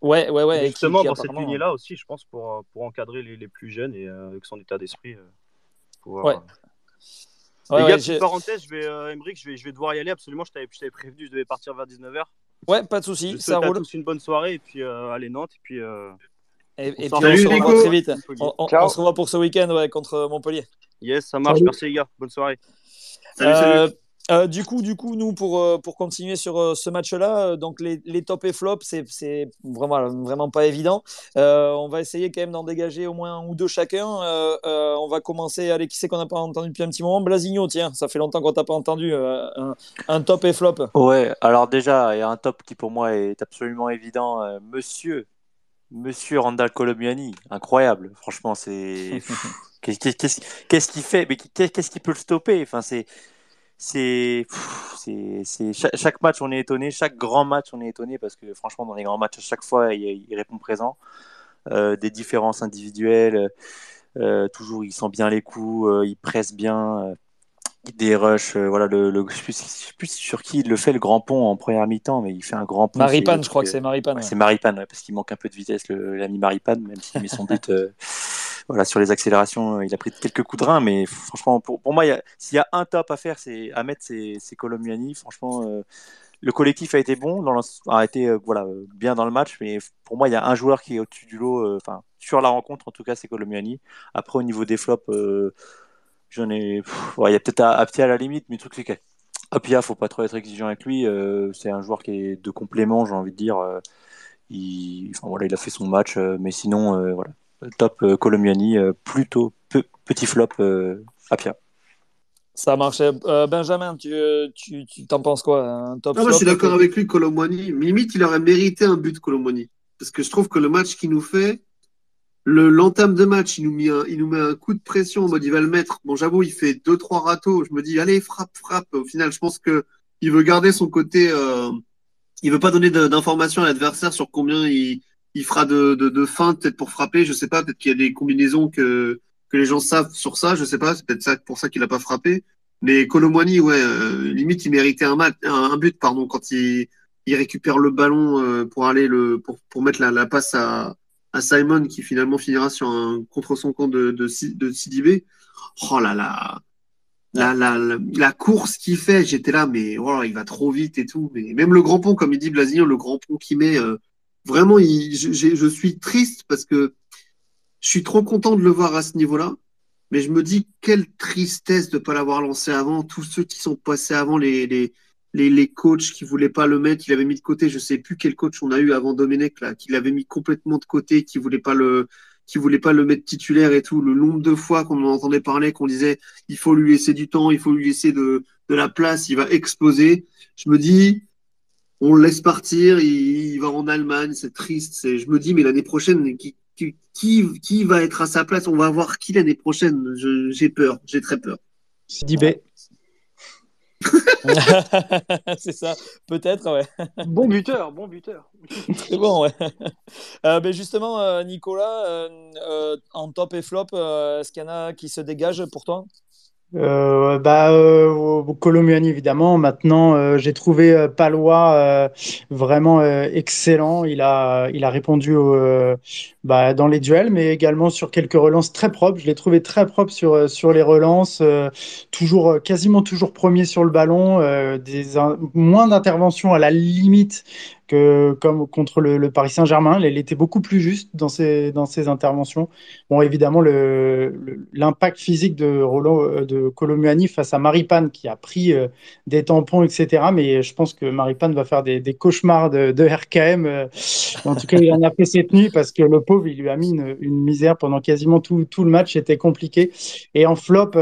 Ouais, ouais, ouais. justement, dans cette lignée-là aussi, je pense, pour, pour encadrer les, les plus jeunes et avec son état d'esprit. pouvoir, ouais. Les ouais, gars, petite parenthèse, je vais, euh, je vais, je vais devoir y aller absolument. Je t'avais prévenu, je devais partir vers 19h. Ouais, pas de souci, ça roule. tous une bonne soirée et puis euh, allez Nantes et puis. Euh... Et, et puis on se revoit très vite. On, on, on, se revoit pour ce week-end ouais, contre Montpellier. Yes, ça marche. Merci les gars. Bonne soirée. Salut, salut. Euh, du coup, du coup, nous pour euh, pour continuer sur euh, ce match-là, donc les, les top et flop, c'est c'est vraiment vraiment pas évident. on va essayer quand même d'en dégager au moins un ou deux chacun. on va commencer. Allez, qui c'est qu'on n'a pas entendu depuis un petit moment? Blasigno, tiens, ça fait longtemps qu'on t'a pas entendu. Un, un, top et flop. Ouais. Alors déjà, il y a un top qui pour moi est absolument évident. Monsieur, Monsieur Randall Colomiani, incroyable. Franchement, c'est [LAUGHS] qu'est-ce qu'il fait? Mais qu'est-ce qui peut le stopper? Enfin, c'est c'est chaque, match on est étonné, chaque grand match on est étonné parce que franchement dans les grands matchs à chaque fois il, répond présent. Euh, des différences individuelles, euh, toujours il sent bien les coups, euh, il presse bien, des rushs. voilà le, le je, sais plus, sur qui il le fait le grand pont en première mi-temps, mais il fait un grand pont. Maripane, je crois que c'est Maripane. C'est Maripane parce qu'il manque un peu de vitesse l'ami Maripane, même s'il met son but [LAUGHS] voilà, sur les accélérations, il a pris quelques coups de rein, mais franchement, pour, pour moi, s'il y a un top à faire, c'est à mettre, c'est Colomiani. Franchement, euh, le collectif a été bon, dans a été euh, bien dans le match, mais pour moi, il y a un joueur qui est au-dessus du lot, euh, enfin, sur la rencontre, en tout cas, c'est Colomiani. Après, au niveau des flops, j'en ai. il y a peut-être Aptia à la limite, mais truc, c'est que Apia, faut pas trop être exigeant avec lui. c'est un joueur qui est de complément, j'ai envie de dire. il, voilà, il a fait son match, mais sinon, voilà top euh, Colomiani, euh, plutôt petit flop euh, Apia. Ça marchait. Benjamin, tu, tu, tu t'en penses quoi un top ah, Moi, je suis d'accord avec lui, Colomani. Limite, il aurait mérité un but, Colomani. Parce que je trouve que le match qu'il nous fait, le, l'entame de match, il nous, met un, il nous met un coup de pression en mode il va le mettre. Bon, j'avoue, il fait deux, trois râteaux. Je me dis, allez, frappe, frappe. Au final, je pense que il veut garder son côté. Euh, il veut pas donner d'informations à l'adversaire sur combien il, il fera de, de, de fin peut-être pour frapper. Je sais pas, peut-être qu'il y a des combinaisons que, que les gens savent sur ça. Je sais pas, c'est peut-être ça, pour ça qu'il a pas frappé. Mais Colomwani, ouais, euh, limite, il méritait un, match, un, but, pardon, quand il, il récupère le ballon euh, pour aller le pour, pour mettre la, la passe à, à Simon qui finalement finira sur un contre son camp de, de, Si- de Sidibé. Oh là là. La, la, la, course qu'il fait, j'étais là, mais voilà, il va trop vite et tout. Mais même le grand pont, comme il dit Blasigno, le grand pont qu'il met, euh, vraiment, il, je, suis triste parce que je suis trop content de le voir à ce niveau-là. Mais je me dis, quelle tristesse de ne pas l'avoir lancé avant. Tous ceux qui sont passés avant, les, les, les, coachs qui voulaient pas le mettre, qui l'avaient mis de côté. Je sais plus quel coach on a eu avant Domenech, là, qui l'avait mis complètement de côté, qui voulait pas le, qui voulait pas le mettre titulaire et tout. Le nombre de fois qu'on en entendait parler, qu'on disait, il faut lui laisser du temps, il faut lui laisser de, de la place, il va exploser. Je me dis, on le laisse partir, il, il va en Allemagne, c'est triste. C'est, je me dis, mais l'année prochaine, qui, qui, qui, qui va être à sa place? On va voir qui l'année prochaine? Je- j'ai peur, j'ai très peur. Sidibé. [LAUGHS] c'est ça, peut-être, ouais. Bon buteur, bon buteur. [LAUGHS] C'est bon, ouais. Euh, ben justement, euh, Nicolas, euh, euh, en top et flop, euh, est-ce qu'il y en a qui se dégagent pour toi? Euh, bah, euh, Colomiani, évidemment. Maintenant, euh, j'ai trouvé euh, Palois euh, vraiment euh, excellent. Il a, il a répondu au, bah, dans les duels, mais également sur quelques relances très propres. Je l'ai trouvé très propre sur, sur les relances, toujours, quasiment toujours premier sur le ballon, des, un- moins d'interventions à la limite que comme contre le, Paris Saint-Germain. Il était beaucoup plus juste dans ses, dans ses interventions. Bon, évidemment, l'impact physique de, Roland, euh, de Colomuani face à Maripane qui a pris euh, des tampons, etc. Mais je pense que Maripane va faire des, cauchemars de, RKM. euh. En tout cas, il en a fait cette nuit parce que le pauvre, il lui a mis une, misère pendant quasiment tout, tout le match. C'était compliqué. Et en flop,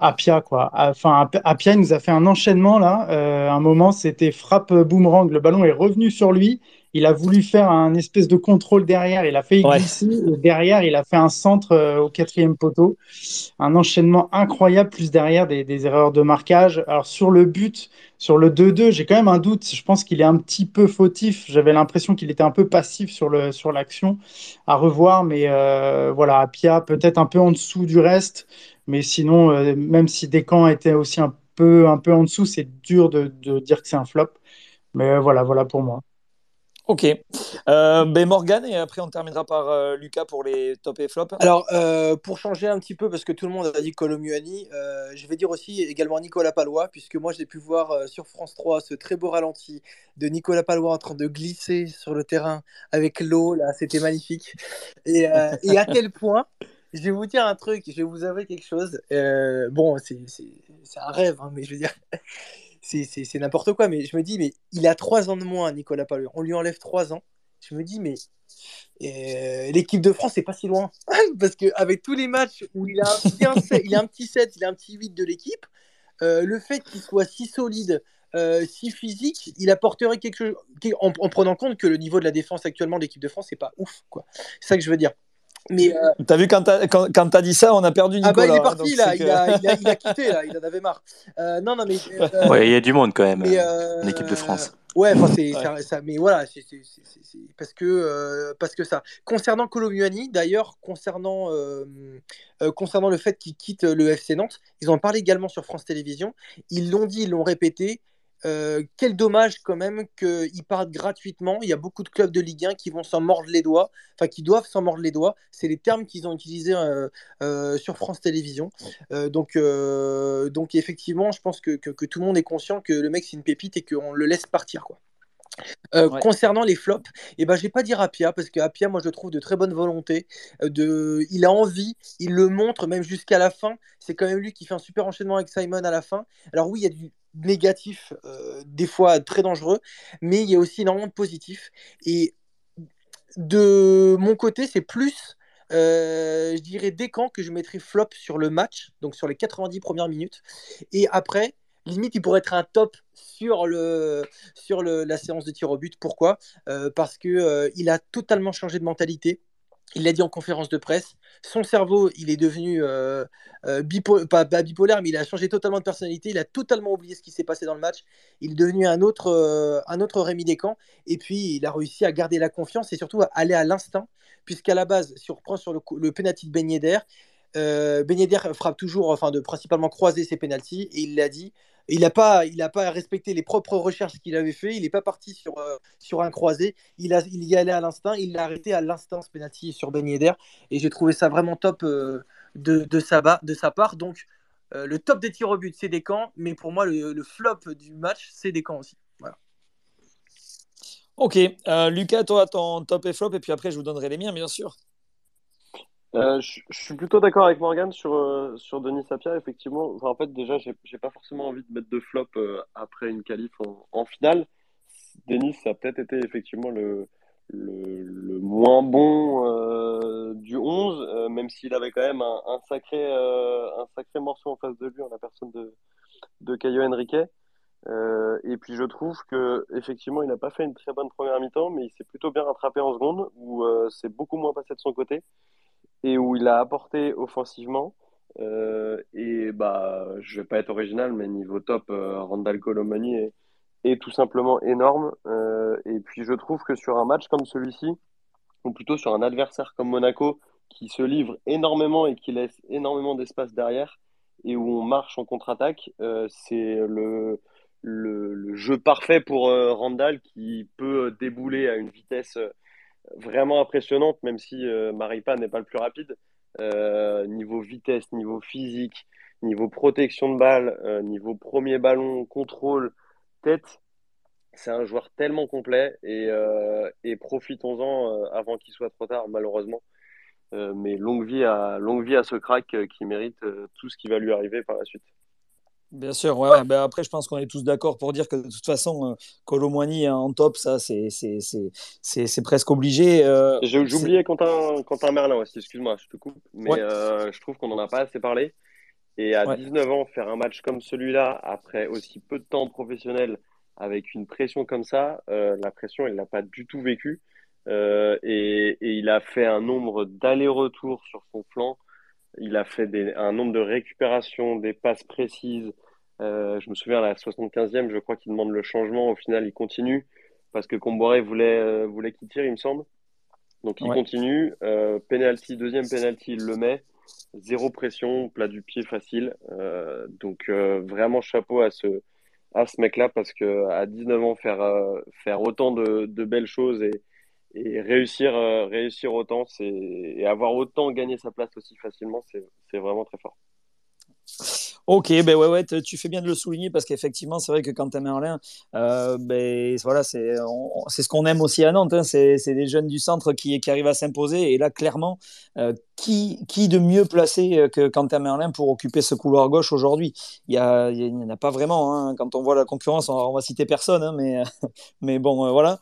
Apia, quoi. Enfin, Ap- Apia, il nous a fait un enchaînement là. Euh, un moment, c'était frappe euh, boomerang. Le ballon est revenu sur lui. Il a voulu faire un espèce de contrôle derrière. Il a failli Ouais. glisser. Et derrière, il a fait un centre euh, au quatrième poteau. Un enchaînement incroyable, plus derrière des, des erreurs de marquage. Alors, sur le but, sur le 2-2, j'ai quand même un doute. Je pense qu'il est un petit peu fautif. J'avais l'impression qu'il était un peu passif sur le, sur l'action à revoir. Mais euh, voilà, Apia, peut-être un peu en dessous du reste. Mais sinon, euh, même si Descamps était aussi un peu, un peu en dessous, c'est dur de, de dire que c'est un flop. Mais euh, voilà, voilà pour moi. Ok. Euh, ben Morgan, et après on terminera par euh, Lucas pour les top et flop. Alors, euh, pour changer un petit peu, parce que tout le monde a dit Colomuani, euh, je vais dire aussi également Nicolas Palois, puisque moi j'ai pu voir euh, sur France 3 ce très beau ralenti de Nicolas Palois en train de glisser sur le terrain avec l'eau, là, c'était magnifique. Et, euh, et à tel point, je vais vous dire un truc, je vais vous avouer quelque chose. Euh, bon, c'est un rêve, hein, mais je veux dire, [LAUGHS] c'est n'importe quoi, mais je me dis, mais il a trois ans de moins, Nicolas Palois, on lui enlève trois ans. Je me dis, mais euh, l'équipe de France, c'est pas si loin. [LAUGHS] Parce qu'avec tous les matchs où il a, un petit un set- il a un petit 7, il a un petit 8 de l'équipe, euh, le fait qu'il soit si solide, euh, si physique, il apporterait quelque chose. En, en prenant compte que le niveau de la défense actuellement de l'équipe de France, c'est pas ouf. quoi. C'est ça que je veux dire. Mais euh, T'as vu quand t'as quand, quand t'as dit ça, on a perdu ah Nicolas. bah il est hein, parti donc là, il a, il, a, il [LAUGHS] a quitté là, il en avait marre. Euh, non non mais euh, [LAUGHS] Ouais, il y a du monde quand même mais, euh, en équipe de France. Ouais, enfin c'est Ouais. ça, mais voilà, c'est c'est- c'est- c'est- c'est parce que euh, parce que ça. Concernant Colomuani, d'ailleurs, concernant euh, euh, concernant le fait qu'il quitte le FC Nantes, ils en ont parlé également sur France Télévisions. Ils l'ont dit, ils l'ont répété. Euh, quel dommage quand même qu'il parte gratuitement. Il y a beaucoup de clubs de Ligue 1 qui vont s'en mordre les doigts, enfin qui doivent s'en mordre les doigts. C'est les termes qu'ils ont utilisés euh, euh, sur France Télévisions. Donc, donc effectivement, je pense que, que, que tout le monde est conscient que le mec c'est une pépite et qu'on le laisse partir quoi. Euh, Ouais. Concernant les flops, eh ben, je vais pas dire Apia parce que Apia, moi je le trouve de très bonne volonté. De... Il a envie, il le montre même jusqu'à la fin. C'est quand même lui qui fait un super enchaînement avec Simon à la fin. Alors oui, il y a du négatif, euh, des fois très dangereux, mais il y a aussi énormément de positif. Et de mon côté, c'est plus, euh, je dirais, Descamps que je mettrais flop sur le match, donc sur les 90 premières minutes. Et après, limite, il pourrait être un top sur, le, sur le, la séance de tir au but. Pourquoi? Euh, Parce que euh, a totalement changé de mentalité. Il l'a dit en conférence de presse. Son cerveau, il est devenu euh, euh, bipolaire, mais il a changé totalement de personnalité. Il a totalement oublié ce qui s'est passé dans le match. Il est devenu un autre, euh, un autre Rémi Descamps. Et puis, il a réussi à garder la confiance et surtout à aller à l'instinct. Puisqu'à la base, si on reprend sur le, le penalty de Ben euh, Ben Yedder frappe toujours, enfin, de principalement croiser ses penalties. Et il l'a dit il n'a pas, pas respecté les propres recherches qu'il avait fait. Il n'est pas parti sur, sur un croisé. Il, a, il y allait à l'instinct. Il l'a arrêté à l'instinct ce penalty sur Ben Yedder. Et j'ai trouvé ça vraiment top de, de, sa, de sa part. Donc, le top des tirs au but, c'est Descamps. Mais pour moi, le, le flop du match, c'est Descamps aussi. Voilà. Ok, euh, Lucas, toi, ton top et flop, et puis après, je vous donnerai les miens, bien sûr. Euh, je, suis plutôt d'accord avec Morgan sur, euh, sur Denis Sapia, effectivement. en fait, déjà, j'ai pas forcément envie de mettre de flop après une qualif en, finale. Denis, ça a peut-être été effectivement le, le, moins bon du 11, même s'il avait quand même un, sacré, un sacré morceau en face de lui en la personne de, de Caio Henrique. Euh, et puis je trouve que effectivement, il n'a pas fait une très bonne première mi-temps, mais il s'est plutôt bien rattrapé en seconde, où euh, c'est beaucoup moins passé de son côté et où il a apporté offensivement. Euh, et bah, je vais pas être original, mais niveau top, Randall Colomani est, tout simplement énorme. et puis je trouve que sur un match comme celui-ci, ou plutôt sur un adversaire comme Monaco, qui se livre énormément et qui laisse énormément d'espace derrière, et où on marche en contre-attaque, c'est le le, jeu parfait pour euh, Randall qui peut euh, débouler à une vitesse euh, vraiment impressionnante, même si Maripa n'est pas le plus rapide. niveau vitesse, niveau physique, niveau protection de balle, niveau premier ballon, contrôle, tête, c'est un joueur tellement complet et, et profitons-en avant qu'il soit trop tard, malheureusement. mais longue vie à, longue vie à ce crack qui mérite tout ce qui va lui arriver par la suite. Bien sûr, ouais. Ben après, je pense qu'on est tous d'accord pour dire que de toute façon, euh, en top, ça, c'est presque obligé. Euh, J'oubliais Quentin, Quentin Merlin aussi, excuse-moi, je te coupe, mais euh, je trouve qu'on n'en a pas assez parlé. Et à 19 ans, faire un match comme celui-là, après aussi peu de temps professionnel, avec une pression comme ça, euh, la pression, il l'a pas du tout vécu. Et, et, il a fait un nombre d'allers-retours sur son flanc il a fait un nombre de récupérations, des passes précises. Euh, je me souviens, à la 75e, je crois qu'il demande le changement. Au final, il continue parce que Comboiré voulait, euh, voulait qu'il tire, il me semble. Donc il continue. Euh, penalty, deuxième penalty, il le met. Zéro pression, plat du pied facile. Donc vraiment chapeau à ce, à ce mec-là parce que à 19 ans, faire, faire autant de, de belles choses et, et réussir, euh, réussir autant et avoir autant gagné sa place aussi facilement, c'est vraiment très fort. Ok, ben ouais, ouais, tu fais bien de le souligner parce qu'effectivement, c'est vrai que quand tu Merlin, euh, ben voilà, c'est ce qu'on aime aussi à Nantes. Hein, c'est des jeunes du centre qui, qui arrivent à s'imposer. Et là, clairement, euh, qui, de mieux placé euh, que Quentin Merlin pour occuper ce couloir gauche aujourd'hui? Il n'y en a pas vraiment. Hein. Quand on voit la concurrence, on, va citer personne, hein, mais, [LAUGHS] bon, euh, voilà.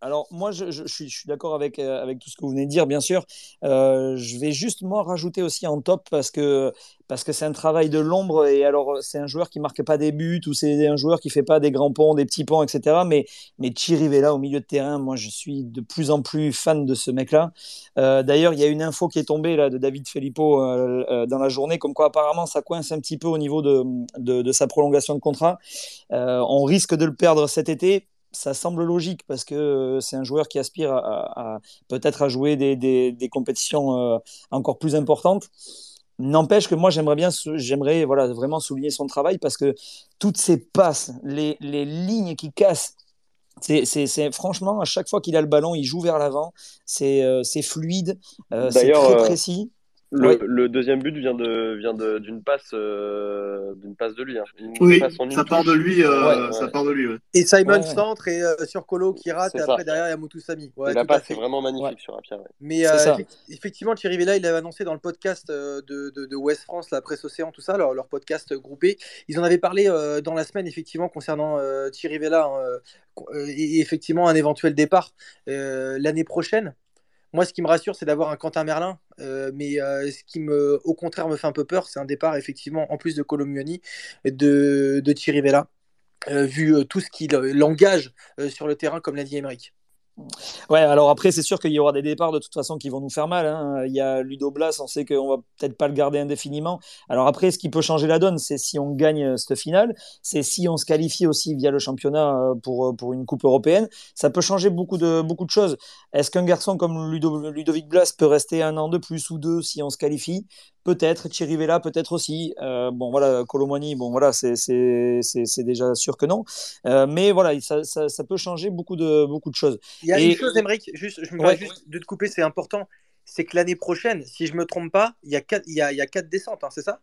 alors, moi, je, suis, d'accord avec, tout ce que vous venez de dire, bien sûr. je vais juste moi rajouter aussi en top parce que parce que c'est un travail de l'ombre et alors c'est un joueur qui marque pas des buts ou c'est un joueur qui fait pas des grands ponts, des petits ponts, etc. Mais mais Chirivella au milieu de terrain, moi je suis de plus en plus fan de ce mec-là. Euh, d'ailleurs, il y a une info qui est tombée là de David Filippo euh, euh, dans la journée, comme quoi apparemment ça coince un petit peu au niveau de, de, sa prolongation de contrat. on risque de le perdre cet été ça semble logique parce que c'est un joueur qui aspire peut-être à jouer des, des, des compétitions encore plus importantes. N'empêche que moi, j'aimerais bien, j'aimerais voilà, vraiment souligner son travail parce que toutes ces passes, les, les lignes qui cassent, c'est franchement, à chaque fois qu'il a le ballon, il joue vers l'avant. C'est euh, fluide, euh, c'est très euh, précis. Le, deuxième but vient de vient d'une passe euh, d'une passe de lui. Hein. oui, ça, part de lui, euh, ça part de lui. Et Simon centre et euh, sur Colo qui rate et après derrière il y a Moutou Sami. la passe est vraiment magnifique sur un pierre. Mais effectivement, Thierry Vella, il avait annoncé dans le podcast de, de, de West France, la presse Océan, tout ça, leur, leur, podcast groupé. Ils en avaient parlé dans la semaine effectivement concernant Thierry Vella hein, et effectivement un éventuel départ l'année prochaine. Moi, ce qui me rassure, c'est d'avoir un Quentin Merlin. Euh, mais euh, ce qui, me, au contraire, me fait un peu peur, c'est un départ, effectivement, en plus de Colomioni, de, de Thierry Vella, euh, vu tout ce qu'il engage sur le terrain, comme l'a dit Emeric. Ouais, alors après, c'est sûr qu'il y aura des départs de toute façon qui vont nous faire mal. Hein. Il y a Ludo Blas, on sait qu'on va peut-être pas le garder indéfiniment. Alors après, ce qui peut changer la donne, c'est si on gagne cette finale, c'est si on se qualifie aussi via le championnat pour, pour une Coupe européenne. Ça peut changer beaucoup de, beaucoup de choses. Est-ce qu'un garçon comme Ludo, Ludovic Blas peut rester un an de plus ou deux si on se qualifie? Peut-être. Chirivella, peut-être aussi. Euh, bon, voilà, Colomani, bon, voilà, c'est déjà sûr que non. Euh, mais voilà, ça, ça, ça, peut changer beaucoup de, beaucoup de choses. Il y a une chose, Émeric, juste, je me ouais. juste de te couper, c'est important. C'est que l'année prochaine, si je me trompe pas, il y a quatre, il y a, il y a quatre descentes, hein, c'est ça?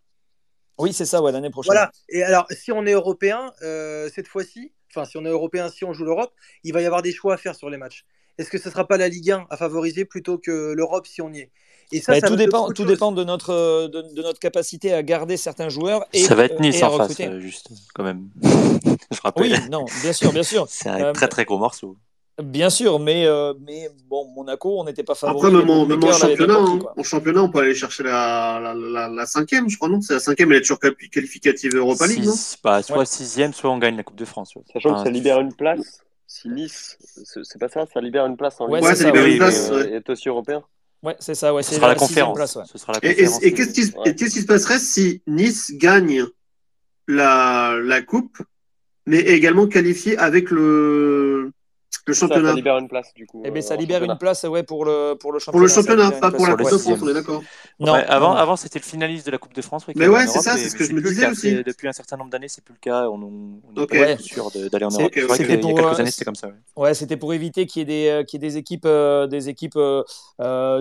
Oui, c'est ça, ouais, l'année prochaine. Voilà. Et alors, si on est européen, euh, cette fois-ci, enfin, si on est européen, si on joue l'Europe, il va y avoir des choix à faire sur les matchs. Est-ce que ce ne sera pas la Ligue 1 à favoriser plutôt que l'Europe si on y est? Et ça, ça tout dépend, tout dépend de notre, de, de, notre capacité à garder certains joueurs. Et, ça va être Nice en face, juste, quand même. [LAUGHS] Je rappelle. Oui, non, bien sûr, bien sûr. C'est un euh, très très gros morceau. Bien sûr, mais, euh, mais bon, Monaco, on n'était pas favori. Après, même, en, même en championnat, hein, en championnat, on peut aller chercher la, la, la, la cinquième, je crois, non? C'est la cinquième, elle est toujours qualificative Europa League, non? Bah, Soit ouais. sixième, soit on gagne la Coupe de France. Ouais. Sachant enfin, que ça libère une place. Si Nice, c'est pas ça, ça libère une place en Ligue ouais, ça, libère une place. Et aussi européen. Ouais, c'est ça, ouais. Ce sera la, conférence. Place, ouais. Ce sera la conférence. Et, et, et qu'est-ce qui, ouais. qu qui, se passerait si Nice gagne la, la coupe, mais est également qualifié avec le, le championnat ça, ça, libère une place, du coup. Eh bien, ça libère une place, ouais, pour le, pour le championnat. Pour le championnat, pas pour la Coupe de France, on est d'accord. Non, ouais, avant, avant c'était le finaliste de la Coupe de France. Ouais, mais ouais, c'est ça, c'est ce que je me disais aussi. Depuis un certain nombre d'années, c'est plus le cas. On, on okay. pas sûr d'aller en Europe. C'est vrai qu'il y a quelques années, c'était comme ça. Ouais, c'était pour éviter qu'il y ait des, qu'il y ait des équipes, euh, des équipes euh,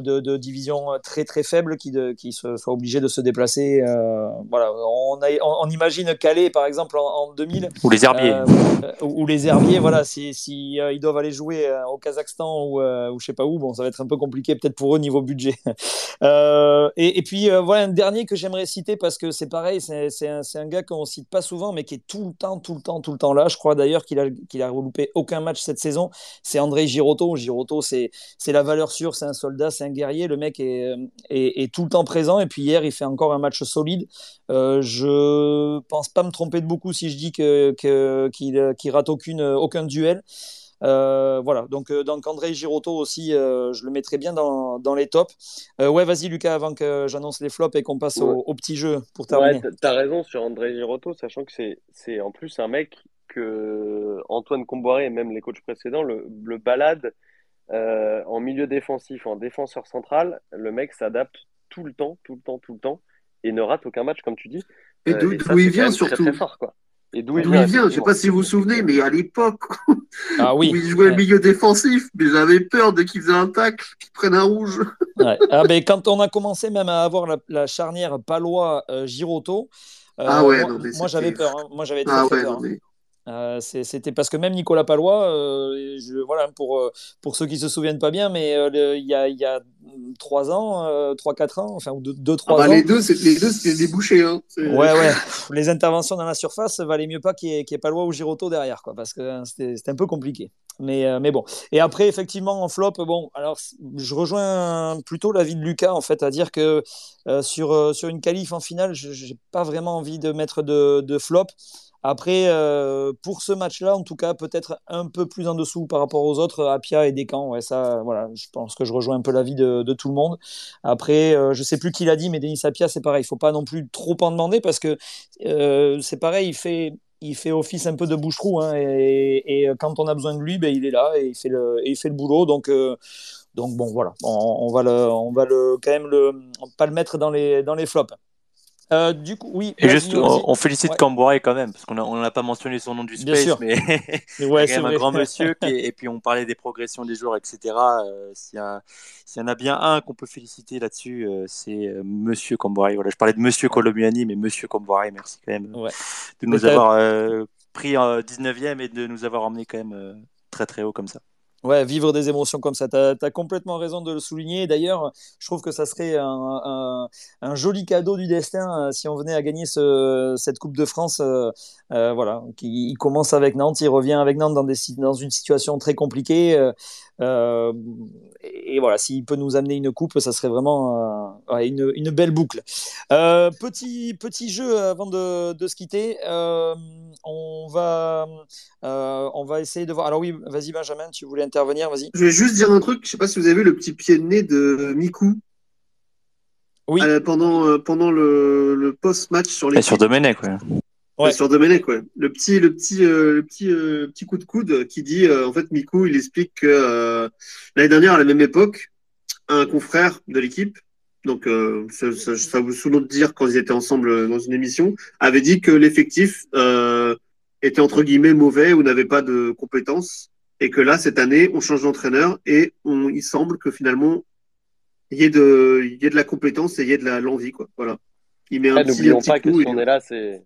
de, de division très très faibles qui, de, qui se, soient obligées de se déplacer. Euh, voilà, on, a, on, on, imagine Calais, par exemple, en, en 2000. Ou les Herbiers. Euh, ou les Herbiers, voilà, si, si ils doivent aller jouer au Kazakhstan ou, euh, ou je sais pas où, bon, ça va être un peu compliqué peut-être pour eux niveau budget. [LAUGHS] euh, et, puis euh, voilà un dernier que j'aimerais citer parce que c'est pareil, c'est un, un, gars qu'on cite pas souvent, mais qui est tout le temps, tout le temps, tout le temps là. Je crois d'ailleurs qu'il a, qu'il a loupé aucun match cette saison. C'est André Girotto. Girotto, c'est la valeur sûre, c'est un soldat, c'est un guerrier. Le mec est, est, tout le temps présent. Et puis hier, il fait encore un match solide. Euh, je pense pas me tromper de beaucoup si je dis que qu'il qu qu rate aucune, aucun duel. Euh, voilà, donc, euh, donc André Girotto aussi, euh, je le mettrais bien dans, dans les tops. Euh, ouais, vas-y Lucas, avant que j'annonce les flops et qu'on passe ouais. au, au, petit jeu pour terminer. Ouais, t'as raison sur André Girotto, sachant que c'est en plus un mec que Antoine Comboiré et même les coachs précédents le, le balade en milieu défensif, en défenseur central. Le mec s'adapte tout le temps, tout le temps, tout le temps et ne rate aucun match, comme tu dis. Et d'où il vient surtout. Très, très fort, quoi. Et d'où il, vient, Je ne sais pas si vous vous souvenez, mais à l'époque ah, oui. où il jouait ouais. milieu défensif, mais j'avais peur qu'il faisait un tacle, qu'il prenne un rouge. ouais. ah, ben, quand on a commencé même à avoir la, la charnière Palois-Girotto, euh, ah ouais, moi, moi j'avais peur. Hein. Moi j'avais ah ouais, peur. Mais... Euh, c'était parce que même Nicolas Palois, euh, je, voilà, pour, euh, pour ceux qui se souviennent pas bien, mais euh, il y, a, y a 3 ans, 3-4 ans, enfin 2-3 ah bah, ans. Les deux, c'était des bouchées. Hein. Ouais, ouais. [LAUGHS] Les interventions dans la surface valaient mieux pas qu'il y, ait, qu ait Palois ou Girotto derrière, quoi, parce que c'était un peu compliqué. Mais, mais bon. Et après, effectivement, en flop, bon, alors je rejoins plutôt l'avis de Lucas, en fait, à dire que sur, sur une qualif en finale, je n'ai pas vraiment envie de mettre de, de flop. Après, euh, pour ce match-là, en tout cas, peut-être un peu plus en dessous par rapport aux autres, Apia et Descamps. Ouais, ça, voilà, je pense que je rejoins un peu l'avis de, tout le monde. Après, euh, je sais plus qui l'a dit, mais Denis Apia, c'est pareil. Il faut pas non plus trop en demander parce que euh, c'est pareil, il fait, il fait office un peu de bouche-trou. Hein, et, quand on a besoin de lui, ben, il est là et il fait le, il fait le boulot. Donc, euh, donc bon, voilà, on, on, va le, on va le, quand même le, pas le mettre dans les, dans les flops. Euh, du coup, oui. Et juste, on, on, félicite ouais. Quand même, parce qu'on n'a pas mentionné son nom du space, mais [LAUGHS] ouais, même un grand monsieur. Qui, [LAUGHS] et puis on parlait des progressions des joueurs, etc. Euh, S'il y, y, en a bien un qu'on peut féliciter là-dessus, euh, c'est Monsieur Camboire. Voilà, je parlais de Monsieur Colomiani, mais Monsieur Camboire, merci quand même ouais. de nous avoir pris en 19e et de nous avoir emmené quand même très très haut comme ça. Ouais, vivre des émotions comme ça. Tu as, complètement raison de le souligner. D'ailleurs, je trouve que ça serait un, joli cadeau du destin euh, si on venait à gagner ce, cette Coupe de France. Euh, euh, voilà, il commence avec Nantes, il revient avec Nantes dans une situation très compliquée. Euh, euh et, et, voilà, s'il peut nous amener une coupe, ça serait vraiment ouais, une, une, belle boucle. petit, petit jeu avant de, de se quitter. on, va, on va essayer de voir. Alors oui, vas-y Benjamin, tu voulais intervenir, vas-y. Je vais juste dire un truc, je sais pas si vous avez vu le petit pied de nez de Miku. Oui. Euh, pendant, euh, pendant le, le post-match sur les. Sur Domenech, ouais. Ouais. Sur Domenech, ouais. Le petit, le petit, euh, le petit, euh, petit coup de coude qui dit, en fait, Miku, il explique que l'année dernière, à la même époque, un confrère de l'équipe donc euh, ça, ça, ça vous sous l'autre dire quand ils étaient ensemble dans une émission, avait dit que l'effectif euh, était entre guillemets mauvais ou n'avait pas de compétences et que là cette année on change d'entraîneur et on, il semble que finalement il y ait de, il y ait de la compétence et il y ait de la l'envie quoi. Voilà. Il met un petit, N'oublions petit pas que coup. si et- on est là, c'est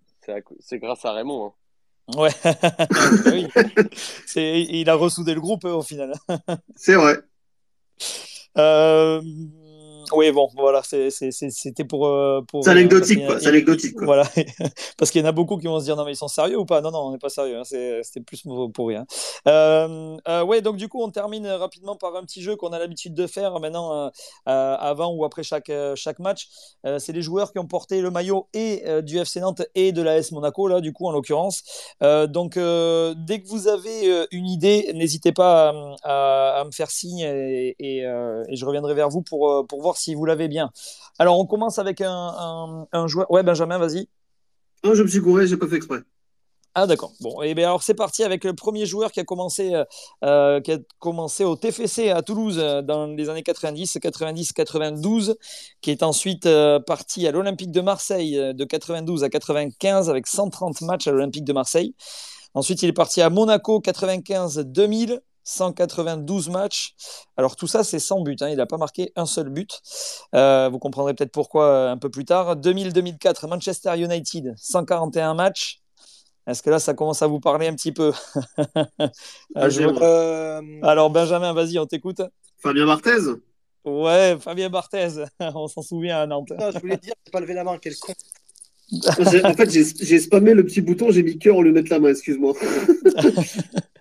c'est grâce à Raymond. hein. Ouais, [LAUGHS] oui. C'est, il a ressoudé le groupe euh, au final. C'est vrai. Euh, oui, bon, voilà, c'était pour. euh, pour C'est euh, anecdotique, quoi, c'est anecdotique, quoi. Voilà, [LAUGHS] parce qu'il y en a beaucoup qui vont se dire non, mais ils sont sérieux ou pas? Non, non, on n'est pas sérieux, hein, c'était plus pour, rien. Euh, euh, ouais, donc du coup, on termine rapidement par un petit jeu qu'on a l'habitude de faire maintenant, avant ou après chaque, chaque match. C'est les joueurs qui ont porté le maillot et du FC Nantes et de l'AS Monaco, là, du coup, en l'occurrence. Donc, dès que vous avez une idée, n'hésitez pas à, à- à me faire signe et, et, et je reviendrai vers vous pour, pour voir si vous l'avez bien. Alors, on commence avec un, un- un joueur. Ouais, Benjamin, vas-y. Non, je me suis gouré, j'ai pas fait exprès. Ah d'accord. Bon, et bien alors c'est parti avec le premier joueur qui a commencé, euh, euh, qui a commencé au TFC à Toulouse euh, dans les années 90, 90, 92, qui est ensuite euh, parti à l'Olympique de Marseille de 92 à 95 avec 130 matchs à l'Olympique de Marseille. Ensuite, il est parti à Monaco 95-2000, 192 matchs. Alors tout ça, c'est sans but. hein. Il n'a pas marqué un seul but. Euh, vous comprendrez peut-être pourquoi euh, un peu plus tard. 2000-2004, Manchester United, 141 matchs. Est-ce que là, ça commence à vous parler un petit peu? [LAUGHS] Je Euh, Alors, Benjamin, vas-y, on t'écoute. Fabien Barthez? Ouais, Fabien Barthez, [LAUGHS] on s'en souvient à Nantes. non, je voulais dire, j'ai pas levé la main, quel con. En fait, j'ai j'ai spammé le petit bouton, j'ai mis cœur au lieu de mettre la main, excuse-moi. [LAUGHS]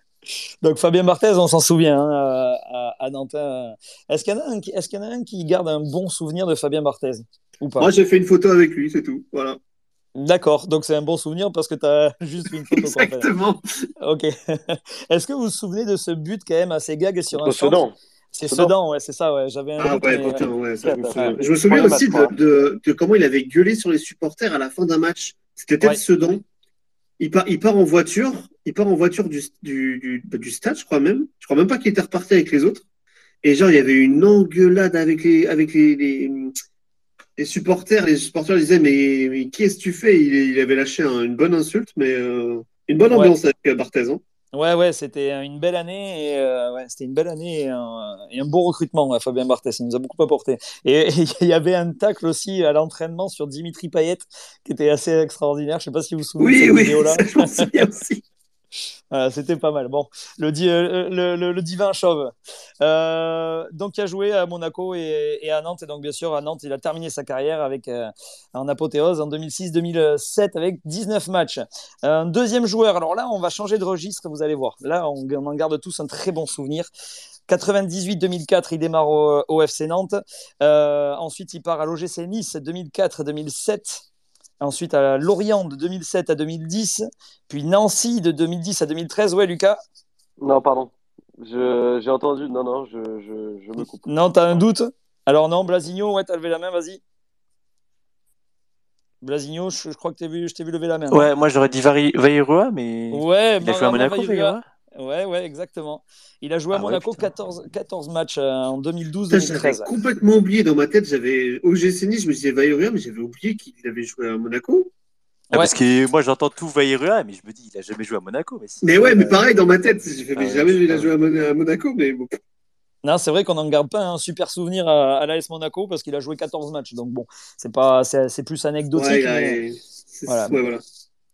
Donc, Fabien Barthez, on s'en souvient hein, à, à Nantes. Est-ce qu'il y, en a un qui- est-ce qu'il y en a un qui garde un bon souvenir de Fabien Barthez Ou pas? Moi, j'ai fait une photo avec lui, c'est tout. Voilà. D'accord, donc c'est un bon souvenir parce que tu as [LAUGHS] juste une photo. Exactement. Ok. [LAUGHS] Est-ce que vous vous souvenez de ce but quand même assez gag sur un Sedan. C'est Sedan. Ouais, c'est ça, ouais. J'avais un Ah doute, ouais, mais- putain, ouais, ça, je me Ouais, souviens. ouais. Je me souviens Premier aussi match, de, de, de comment il avait gueulé sur les supporters à la fin d'un match. C'était peut-être Ouais. Sedan. Il part, il part en voiture, il part en voiture du, du, du, bah, du stade, je crois même. Je crois même pas qu'il était reparti avec les autres. Et genre, il y avait une engueulade avec les, avec les, les, les supporters. Les supporters disaient, mais, mais qu'est-ce que tu fais? Il, il avait lâché un- une bonne insulte, mais euh, une bonne Ouais. ambiance avec euh, Barthez. hein. Ouais, ouais, c'était une belle année. Et, euh, ouais, c'était une belle année et un, et un beau recrutement, ouais, Fabien Barthez. Il nous a beaucoup apporté. Et [LAUGHS] il y avait un tacle aussi à l'entraînement sur Dimitri Payet qui était assez extraordinaire. Je sais pas si vous vous souvenez de Oui, cette oui, vidéo-là. [LAUGHS] je m'en souviens aussi. C'était pas mal. Bon, le, euh, divin chauve. Euh, donc, il a joué à Monaco et, à Nantes. Et donc, bien sûr, à Nantes, il a terminé sa carrière avec, euh, en apothéose en 2006-2007 avec 19 matchs. Un deuxième joueur. Alors là, on va changer de registre, vous allez voir. Là, on, en garde tous un très bon souvenir. 98-2004, il démarre au, FC Nantes. Ensuite, il part à l'OGC Nice 2004-2007. Ensuite, à Lorient de 2007 à 2010. Puis Nancy de 2010 à 2013. Ouais, Lucas? Non, pardon. J'ai entendu. Non, non, je, je, je me coupe. Non, t'as un doute? Alors non, Blasigno, ouais, t'as levé la main, vas-y. Blasigno, je, je crois que t'as vu, je t'ai vu lever la main. Ouais, moi j'aurais dit Vairua, mais Ouais, il a joué à Monaco, Vairua. Ouais, ouais, exactement. Il a joué à Ah ouais, Monaco putain. 14, 14 matchs euh, en Putain, J'avais 2012-2013. complètement oublié dans ma tête, j'avais OGC Nice, je me disais Vaïria, mais j'avais oublié qu'il avait joué à Monaco. Ah, Ouais. Parce que moi j'entends tout Vairua, mais je me dis, il a jamais joué à Monaco. Mais, si- Mais ouais, mais pareil, dans ma tête, j'ai fait, mais Ah, jamais je il a joué à, Mon- à Monaco, mais bon. Non, c'est vrai qu'on n'en garde pas un super souvenir à, à l'AS Monaco parce qu'il a joué 14 matchs. Donc bon, c'est pas, c'est c'est plus anecdotique. Ouais, mais... Voilà. ouais, voilà.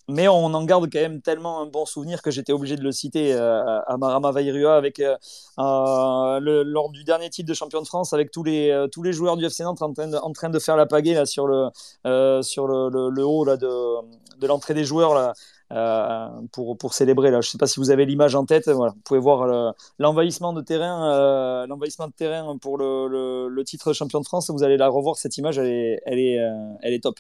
Mais on en garde quand même tellement un bon souvenir que j'étais obligé de le citer euh, à Marama Vairua avec euh, lors du dernier titre de champion de France avec tous les euh, joueurs du FC Nantes en train de, faire la pagaie sur le haut de, l'entrée des joueurs euh, pour pour célébrer là. Je sais pas si vous avez l'image en tête. Voilà, vous pouvez voir le- l'envahissement de terrain euh, l'envahissement de terrain pour le, titre de champion de France. Vous allez la revoir cette image. Elle est elle est euh, elle est top.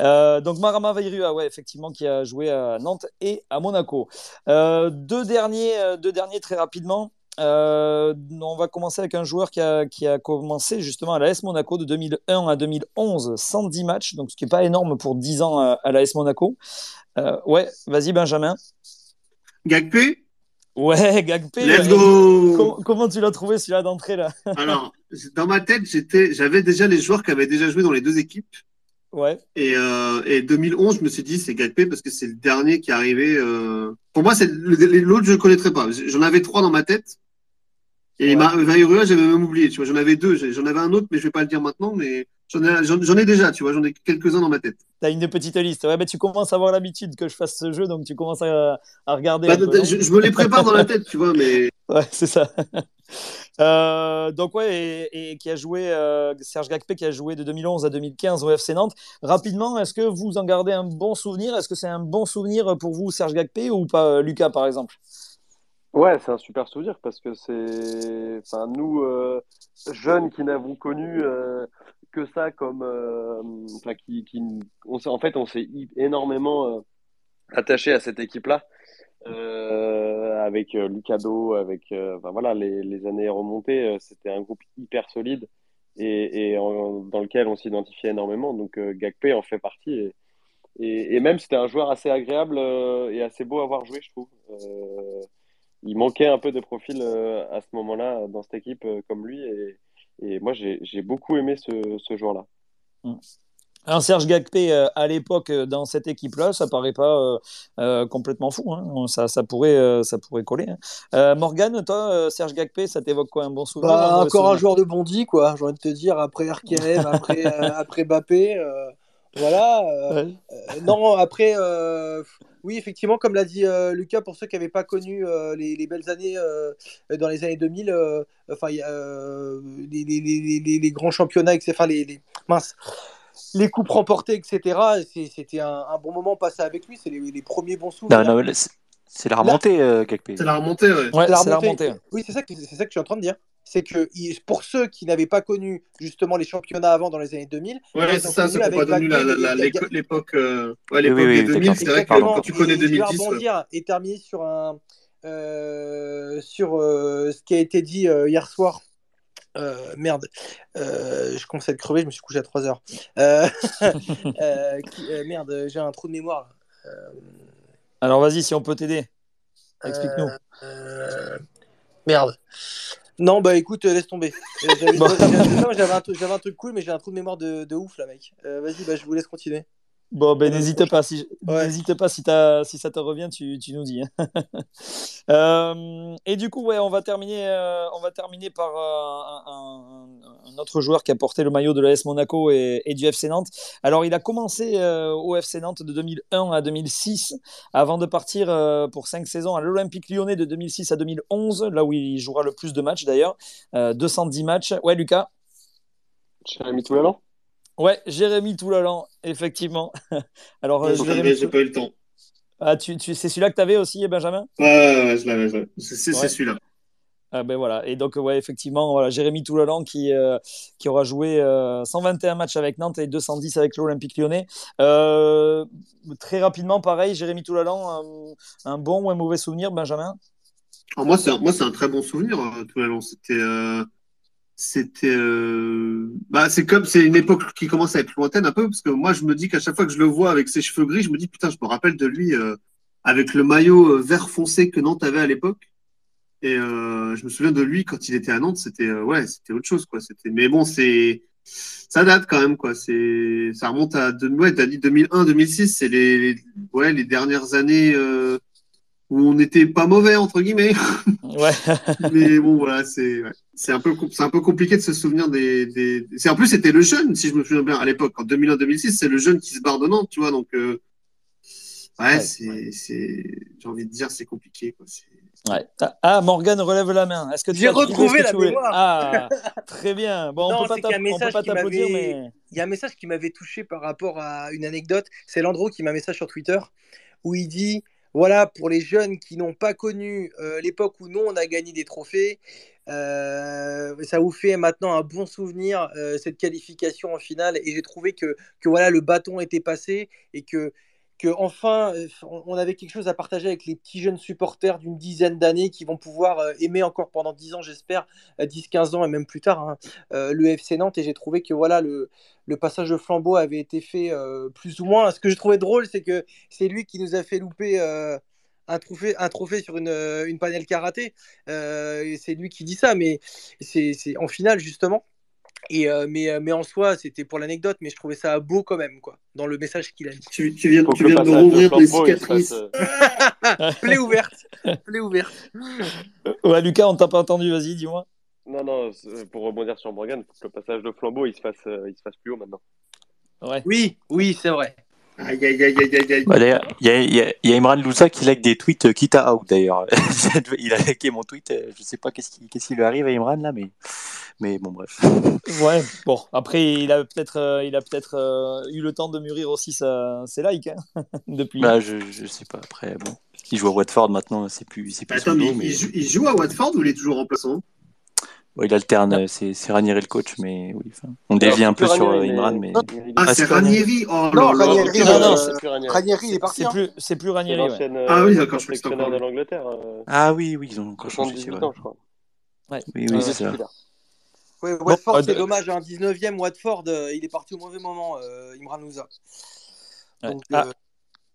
Euh, donc Marama Vairua, ouais, effectivement, qui a joué à Nantes et à Monaco. Euh, deux, derniers, euh, deux derniers très rapidement. Euh, on va commencer avec un joueur qui a, qui a commencé justement à l'AS Monaco de 2001 à 2011, 110 matchs, donc ce qui n'est pas énorme pour 10 ans à, à l'AS Monaco. Euh, ouais, vas-y Benjamin. Gagpé Ouais, Gagpé. Let's euh, go com- comment tu l'as trouvé celui-là d'entrée là? [LAUGHS] Alors, dans ma tête, j'étais, j'avais déjà les joueurs qui avaient déjà joué dans les deux équipes. Ouais. Et, euh, et 2011, je me suis dit, c'est Gakpé parce que c'est le dernier qui est arrivé. euh, Pour moi, c'est l'autre, je ne connaîtrais pas. J'en avais trois dans ma tête. Et Ouais. Ma- Vairua, j'avais même oublié. Tu vois, j'en avais deux. J'en avais un autre, mais je vais pas le dire maintenant. Mais j'en ai, ai déjà. Tu vois, j'en ai quelques-uns dans ma tête. T'as une petite liste. Ouais, bah, tu commences à avoir l'habitude que je fasse ce jeu, donc tu commences à, à regarder. Bah, peu, je, je me les prépare dans la tête, tu vois, mais [LAUGHS] Ouais, c'est ça. [LAUGHS] Euh, donc ouais, et, et qui a joué euh, Serge Gacpé qui a joué de 2011 à 2015 au FC Nantes. Rapidement, est-ce que vous en gardez un bon souvenir? Est-ce que c'est un bon souvenir pour vous, Serge Gacpé, ou pas, euh, Lucas par exemple? Ouais, c'est un super souvenir parce que c'est, enfin, nous, euh, jeunes qui n'avons connu euh, que ça comme, euh, enfin, qui, qui, on en fait, on s'est énormément euh, attaché à cette équipe-là, euh, avec euh, Lucado, avec, enfin, voilà, les, les années remontées, c'était un groupe hyper solide et, et en- dans lequel on s'identifiait énormément. Donc, Gakpé en fait partie et, et, et même c'était un joueur assez agréable et assez beau à voir jouer, je trouve. Il manquait un peu de profil euh, à ce moment-là dans cette équipe euh, comme lui. Et, et moi, j'ai beaucoup aimé ce, ce joueur-là. Un Serge Gacpé euh, à l'époque dans cette équipe-là, ça paraît pas euh, euh, complètement fou. hein. Ça, ça, pourrait, euh, ça pourrait coller. hein. Euh, Morgane, toi, euh, Serge Gacpé, ça t'évoque quoi Un bon souvenir Bah, un encore un joueur de Bondy, quoi. J'ai envie de te dire, après Arkerev, [LAUGHS] après, euh, après Bappé. Voilà. euh, Ouais. euh, non, après, euh, oui, effectivement, comme l'a dit euh, Lucas, pour ceux qui n'avaient pas connu euh, les, les belles années euh, dans les années 2000, euh, enfin, euh, les, les- les- les- les grands championnats, etc., enfin, les, les, mince, les coupes remportées, etc., c'était un, un bon moment passé avec lui. C'est les, les premiers bons souvenirs. Non, non, c'est- la remontée, euh, Gakpé. c'est la remontée, ouais. Ouais, C'est la c'est la remontée. remontée. Oui, c'est ça, que- c'est ça que je suis en train de dire. C'est que pour ceux qui n'avaient pas connu justement les championnats avant dans les années 2000, Ouais, ils c'est ont ça, pour avec pas l'époque, euh, ouais, Oui, l'époque oui, des oui, 2000, d'accord. c'est vrai que quand tu connais Et Je vais 2010, ouais. rebondir et terminer sur un euh, sur euh, ce qui a été dit euh, hier soir. Euh, merde, Euh, je commence à être crevé, je me suis couché à 3 heures. Euh, [LAUGHS] euh, qui- euh, merde, j'ai un trou de mémoire. Euh, Alors vas-y, si on peut t'aider, explique-nous. euh, merde. Non, bah écoute, euh, laisse tomber. [LAUGHS] Un, j'avais un truc cool, mais j'ai un trou de mémoire de, de ouf là, mec. Euh, Vas-y, bah, je vous laisse continuer. Bon, ben a- n'hésite pas. Si, Ouais. n'hésite pas si, t'as- si ça te revient, tu, tu nous dis. hein. [LAUGHS] Euh, et du coup, ouais, on va terminer, euh, on va terminer par euh, un, un- un autre joueur qui a porté le maillot de l'AS Monaco et, et du FC Nantes. Alors, il a commencé euh, au FC Nantes de 2001 à 2006, avant de partir euh, pour cinq saisons à l'Olympique Lyonnais de 2006 à 2011, là où il jouera le plus de matchs d'ailleurs, Euh, 210 matchs. Ouais, Lucas? Jérémy Toulalan Ouais, Jérémy Toulalan, effectivement. [LAUGHS] Alors, euh, Jérémy j'ai pas eu le temps. Ah, tu, tu, c'est celui-là que tu avais aussi, Benjamin? Ouais, ouais, ouais, je l'avais. C'est celui-là. ah ben voilà. Et donc, ouais, effectivement, voilà, Jérémy Toulalan qui, euh, qui aura joué euh, 121 matchs avec Nantes et 210 avec l'Olympique lyonnais. Euh, très rapidement, pareil, Jérémy Toulalan, un, un bon ou un mauvais souvenir, Benjamin? Alors, moi, c'est un, moi, c'est un très bon souvenir, euh, tout l'allant. C'était, euh, c'était, euh, bah, c'est comme, c'est une époque qui commence à être lointaine un peu, parce que moi, je me dis qu'à chaque fois que je le vois avec ses cheveux gris, je me dis, putain, je me rappelle de lui, euh, avec le maillot euh, vert foncé que Nantes avait à l'époque. Et, euh, je me souviens de lui quand il était à Nantes, c'était, ouais, c'était autre chose, quoi. C'était, mais bon, c'est, ça date quand même, quoi. C'est, ça remonte à, ouais, t'as dit 2001, 2006, c'est les, les- ouais, les dernières années, où on n'était pas mauvais, entre guillemets. Ouais. [LAUGHS] Mais bon, voilà, c'est ouais. C'est un peu c'est un peu compliqué de se souvenir des. des... C'est en plus c'était le jeune, si je me souviens bien à l'époque, en 2001-2006, c'est le jeune qui se barre de Nantes, tu vois. Donc euh... ouais, Ouais. c'est c'est j'ai envie de dire c'est compliqué. Quoi. C'est- Ouais. Ah, Ah, Morgane relève la main. Est-ce que tu J'ai retrouvé la mémoire. Ah, [LAUGHS] très bien. Bon, Non, on peut pas t'applaudir, m'avait- mais Il y a un message qui m'avait touché par rapport à une anecdote. C'est Landreau qui m'a un message sur Twitter où il dit voilà, pour les jeunes qui n'ont pas connu euh, l'époque où nous on a gagné des trophées, euh, ça vous fait maintenant un bon souvenir euh, cette qualification en finale. Et j'ai trouvé que, que voilà, le bâton était passé et que que enfin euh, on avait quelque chose à partager avec les petits jeunes supporters d'une dizaine d'années qui vont pouvoir aimer encore pendant 10 ans j'espère, euh, 10-15 ans et même plus tard hein, le FC Nantes et j'ai trouvé que voilà le, le passage de flambeau avait été fait plus ou moins. Ce que j'ai trouvé drôle c'est que c'est lui qui nous a fait louper un trophée, un trophée sur une, euh, une panel karaté. Euh, et c'est lui qui dit ça, mais c'est c'est en finale, justement. Et, euh, mais, mais en soi, c'était pour l'anecdote, mais je trouvais ça beau quand même, quoi, dans le message qu'il a dit. Tu, tu viens, tu viens de rouvrir fasse, cicatrices. euh, [LAUGHS] Plaie ouverte. Plaie ouverte. Ouais, Lucas, on t'a pas entendu, vas-y, dis-moi. Non, non, pour rebondir sur Morgan, faut que le passage de flambeau il se fasse, il se fasse plus haut maintenant. Ouais. Oui, oui, c'est vrai. Aïe, aïe, aïe, aïe, aïe, aïe. Bah, d'ailleurs, il y a, Imran Loussa qui like des tweets euh, quitte à out d'ailleurs. [LAUGHS] il a liké mon tweet. euh, Je sais pas qu'est-ce qui, qu'est-ce qui lui arrive à Imran là, mais, mais bon, bref. [LAUGHS] Ouais, bon, après, il a peut-être euh, il a peut-être euh, eu le temps de mûrir aussi sa, ses likes hein, [LAUGHS] depuis. Bah, je, je sais pas. Après, bon, il joue à Watford maintenant, c'est plus, c'est plus Attends, son mais dos, il, mais joue, il joue à Watford ou il est toujours remplaçant? Ouais, il alterne. euh, C'est, c'est Ranieri le coach, mais oui. enfin, on dévie un peu sur euh, Imran, mais Ah, Ah, c'est c'est Ranieri. Oh Non, Ranieri, Non, non, euh, c'est plus Ranieri. Ranieri, il est parti. c'est hein. plus c'est plus C'est Ranieri. ouais. l'ancienne euh, Ah oui, d'accord, je crois que de l'Angleterre. euh, ah oui, oui, ils ont encore changé. C'est 78 vrai. ans, je crois. Oui, Ouais, oui, ouais, c'est ça. Ouais, Watford, euh, c'est de- dommage. Hein, 19e, Watford, euh, il est parti au mauvais moment, euh, Imran Louza. Ouais. Donc, Ah, euh,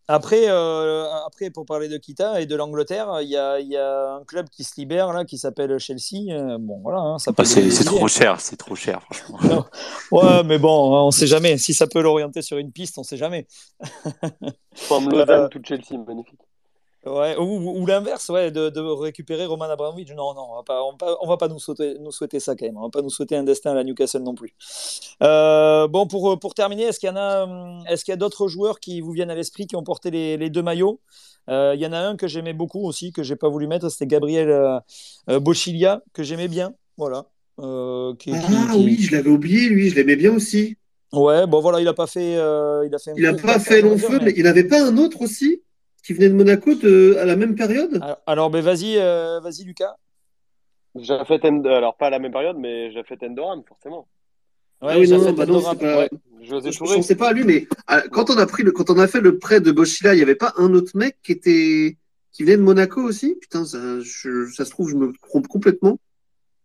Après, euh, après, pour parler de Kita et de l'Angleterre, il y a, il y a un club qui se libère là, qui s'appelle Chelsea. Euh, Bon, voilà, hein, ça Ah, donner c'est, trop cher, c'est trop cher, franchement. [LAUGHS] Ouais, mais bon, on sait jamais. Si ça peut l'orienter sur une piste, on sait jamais. Forme Euh, Lausanne, toute Chelsea, magnifique. Ouais, ou, ou l'inverse, ouais, de, de récupérer Roman Abramovich. Non, non, on va pas, on va pas, on va pas nous souhaiter, nous souhaiter ça quand même. On va pas nous souhaiter un destin à la Newcastle non plus. Euh, bon, pour, pour terminer, est-ce qu'il y en a, hum, est-ce qu'il y a d'autres joueurs qui vous viennent à l'esprit qui ont porté les, les deux maillots? Euh, Il y en a un que j'aimais beaucoup aussi, que j'ai pas voulu mettre, c'était Gabriel euh, euh, Bochilia, que j'aimais bien. Voilà. Qui- Ah qui- oui, je l'avais oublié, lui, je l'aimais bien aussi. Ouais, bon voilà, il a pas fait, il a fait. Il n'a court pas fait long feu, mais- mais il n'avait pas un autre aussi? Qui venait de Monaco de, à la même période? Alors, alors, ben vas-y, euh, vas-y Lucas. Jafet End- alors pas à la même période, mais Jafet Endoram, forcément. Ouais, Ah oui, non, non, bah non, pas- ouais. José Je Touré. pensais pas à lui, mais euh, quand on a pris le, quand on a fait le prêt de Bochila, il n'y avait pas un autre mec qui était qui venait de Monaco aussi? Putain, ça, je- ça se trouve, je me trompe complètement.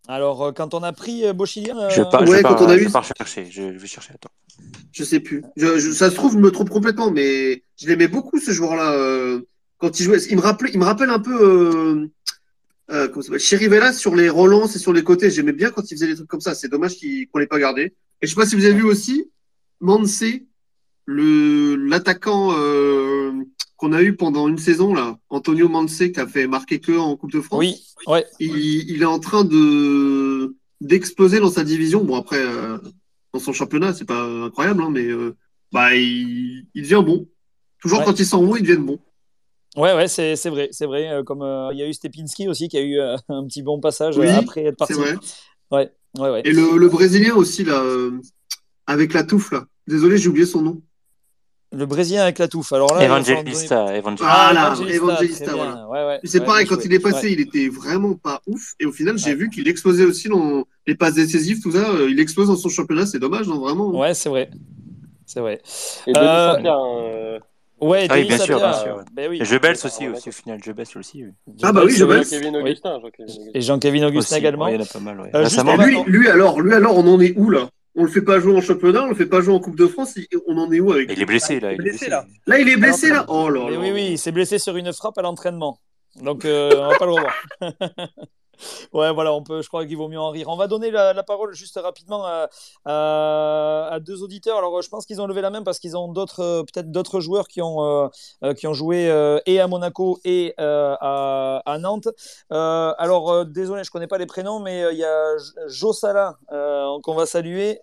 Alors, euh, quand on a pris euh, Bochilien, Je euh, vais pas, je Ouais, vais pas, quand on a je eu- vais. Je chercher. Attends. Je sais plus. Je, je- ça se trouve, je me trompe complètement, mais je l'aimais beaucoup ce joueur-là. euh, quand il jouait, il me rappelait, il me rappelle un peu euh, euh, comment ça s'appelle Chirivella sur les relances et sur les côtés. J'aimais bien quand il faisait des trucs comme ça. C'est dommage qu'on l'ait pas gardé. Et je sais pas si vous avez vu aussi Mansé, le l'attaquant euh, qu'on a eu pendant une saison là, Antonio Mansé qui a fait marquer que en Coupe de France. oui, ouais, Il, il est en train de d'exploser dans sa division. Bon après, euh, dans son championnat, c'est pas incroyable, hein, mais bah il, il devient bon. Toujours Ouais. quand ils sont bons, ils deviennent bons. ouais, ouais, c'est c'est vrai, c'est vrai. euh, Comme euh, il y a eu Stepinski aussi qui a eu euh, [LAUGHS] un petit bon passage Oui, après être parti. C'est vrai. Ouais, ouais, ouais. Et le, le Brésilien aussi là, euh, avec la touffe là. Désolé, j'ai oublié son nom. Le Brésilien avec la touffe. Alors là, donner- Evangelista, Evangelista. Ah, Voilà, Evangelista, voilà. Ouais, ouais, C'est ouais, pareil, quand joué. il est passé, Ouais. il était vraiment pas ouf. Et au final, j'ai Ouais. vu qu'il explosait aussi dans les passes décisives, tout ça. Il explose dans son championnat, c'est dommage, non, vraiment. Ouais, c'est vrai. C'est vrai. Et Denis Euh, Saint-Pierre, hein, euh, Ouais, Ah oui, bien sûr, bien sûr. Ben oui. Et Jebels Ah, aussi, aussi au final. Jebels aussi. oui. Ah bah oui, Jebels. Augustin. Augustin. Et Jean-Kévin Augustin Aussi, également. ouais, il y en a pas mal. Ouais. Euh, lui, lui alors, lui alors, on en est où là? On le fait pas jouer en championnat, on le fait pas jouer en Coupe de France. On en est où avec il est blessé là. il est blessé, là. Là, il est blessé là. Oh là Mais là. oui, oui, il s'est blessé sur une frappe à l'entraînement. Donc, euh, on va pas le revoir. [LAUGHS] ouais, voilà, on peut, je crois qu'il vaut mieux en rire. On va donner la, parole juste rapidement à, deux auditeurs. Alors, je pense qu'ils ont levé la main parce qu'ils ont d'autres, euh, peut-être d'autres joueurs qui ont, euh, euh, qui ont joué et à Monaco et à, Nantes. Alors, désolé, je connais pas les prénoms, mais il y a J- Jo Salah euh, qu'on va saluer.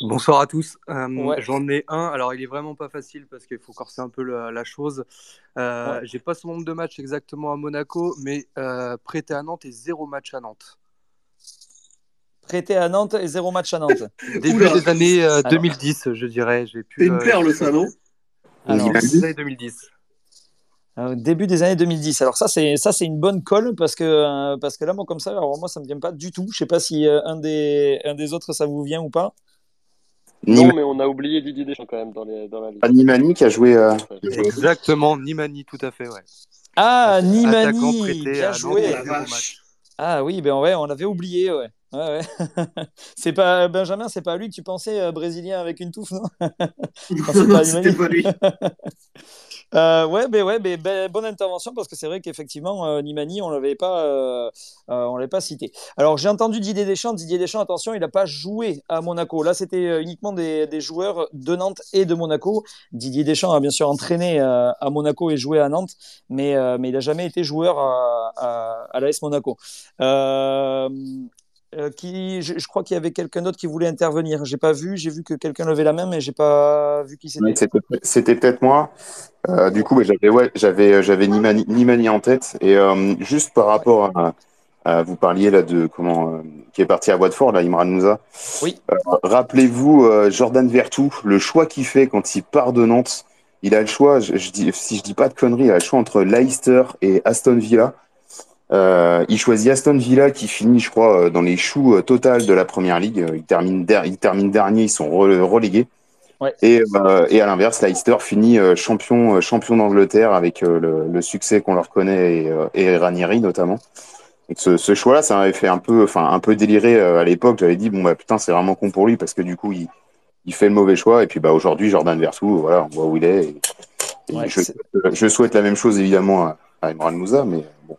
Bonsoir à tous. Euh, Ouais. J'en ai un. Alors, il est vraiment pas facile parce qu'il faut corser un peu la, la chose. Euh, Ouais. J'ai pas son nombre de matchs exactement à Monaco, mais euh, prêté à Nantes et zéro match à Nantes. Prêté à Nantes et zéro match à Nantes. [LAUGHS] Début Oula. des années euh, Alors. 2010, je dirais. J'ai pu. C'est une euh, perle, ça, non Alors, début des années 2010. Euh, début des années 2010. Alors ça c'est ça c'est une bonne colle parce que euh, parce que là moi comme ça alors moi ça me vient pas du tout. Je sais pas si euh, un des un des autres ça vous vient ou pas. Non, mais on a oublié Didier Deschamps quand même dans, les, dans la liste. Ah, Nimani qui a joué. euh, Exactement, Nimani, tout à fait, ouais. Ah Nimani, bien joué. Match. Ah oui ben ouais on l'avait oublié ouais. Ouais, ouais. [LAUGHS] c'est pas Benjamin, c'est pas lui que tu pensais euh, brésilien avec une touffe, non? [LAUGHS] Non, c'était pas lui. [LAUGHS] Euh, ouais, ben ouais, ben, ben, bonne intervention parce que c'est vrai qu'effectivement euh, Nimani, on l'avait pas, euh, euh, on l'avait pas cité. Alors j'ai entendu Didier Deschamps. Didier Deschamps, attention, il n'a pas joué à Monaco. Là, c'était uniquement des, des joueurs de Nantes et de Monaco. Didier Deschamps a bien sûr entraîné à Monaco et joué à Nantes, mais mais il n'a jamais été joueur à, à, à l'AS Monaco. Euh, euh, qui, je, je crois qu'il y avait quelqu'un d'autre qui voulait intervenir. J'ai pas vu, j'ai vu que quelqu'un levait la main, mais j'ai pas vu qui c'était. C'était c'était peut-être moi. Euh, du coup, bah, j'avais ouais, j'avais j'avais Nimani, Nimani en tête. Et euh, juste par rapport à, à- vous parliez là de comment euh, qui est parti à Watford, là, Imran Moussa. Oui. Euh, rappelez-vous euh, Jordan Vertou, le choix qu'il fait quand il part de Nantes. Il a le choix, je, je dis, si je dis pas de conneries, il a le choix entre Leicester et Aston Villa. Euh, il choisit Aston Villa qui finit, je crois, euh, dans les choux euh, total de la première ligue. Euh, Il termine, der- il termine dernier, ils sont re- relégués. Ouais. Et, euh, et à l'inverse, Leicester finit champion, champion d'Angleterre avec le, le succès qu'on leur connaît et, et Ranieri notamment. Donc ce, ce choix-là, ça m'avait fait un peu, enfin un peu délirer à l'époque. J'avais dit bon bah putain, c'est vraiment con pour lui parce que du coup il, il fait le mauvais choix. Et puis bah aujourd'hui, Jordan Versou, voilà, on voit où il est. Et, et Ouais, je, souhaite la même chose évidemment à, à Imran Moussa, mais bon,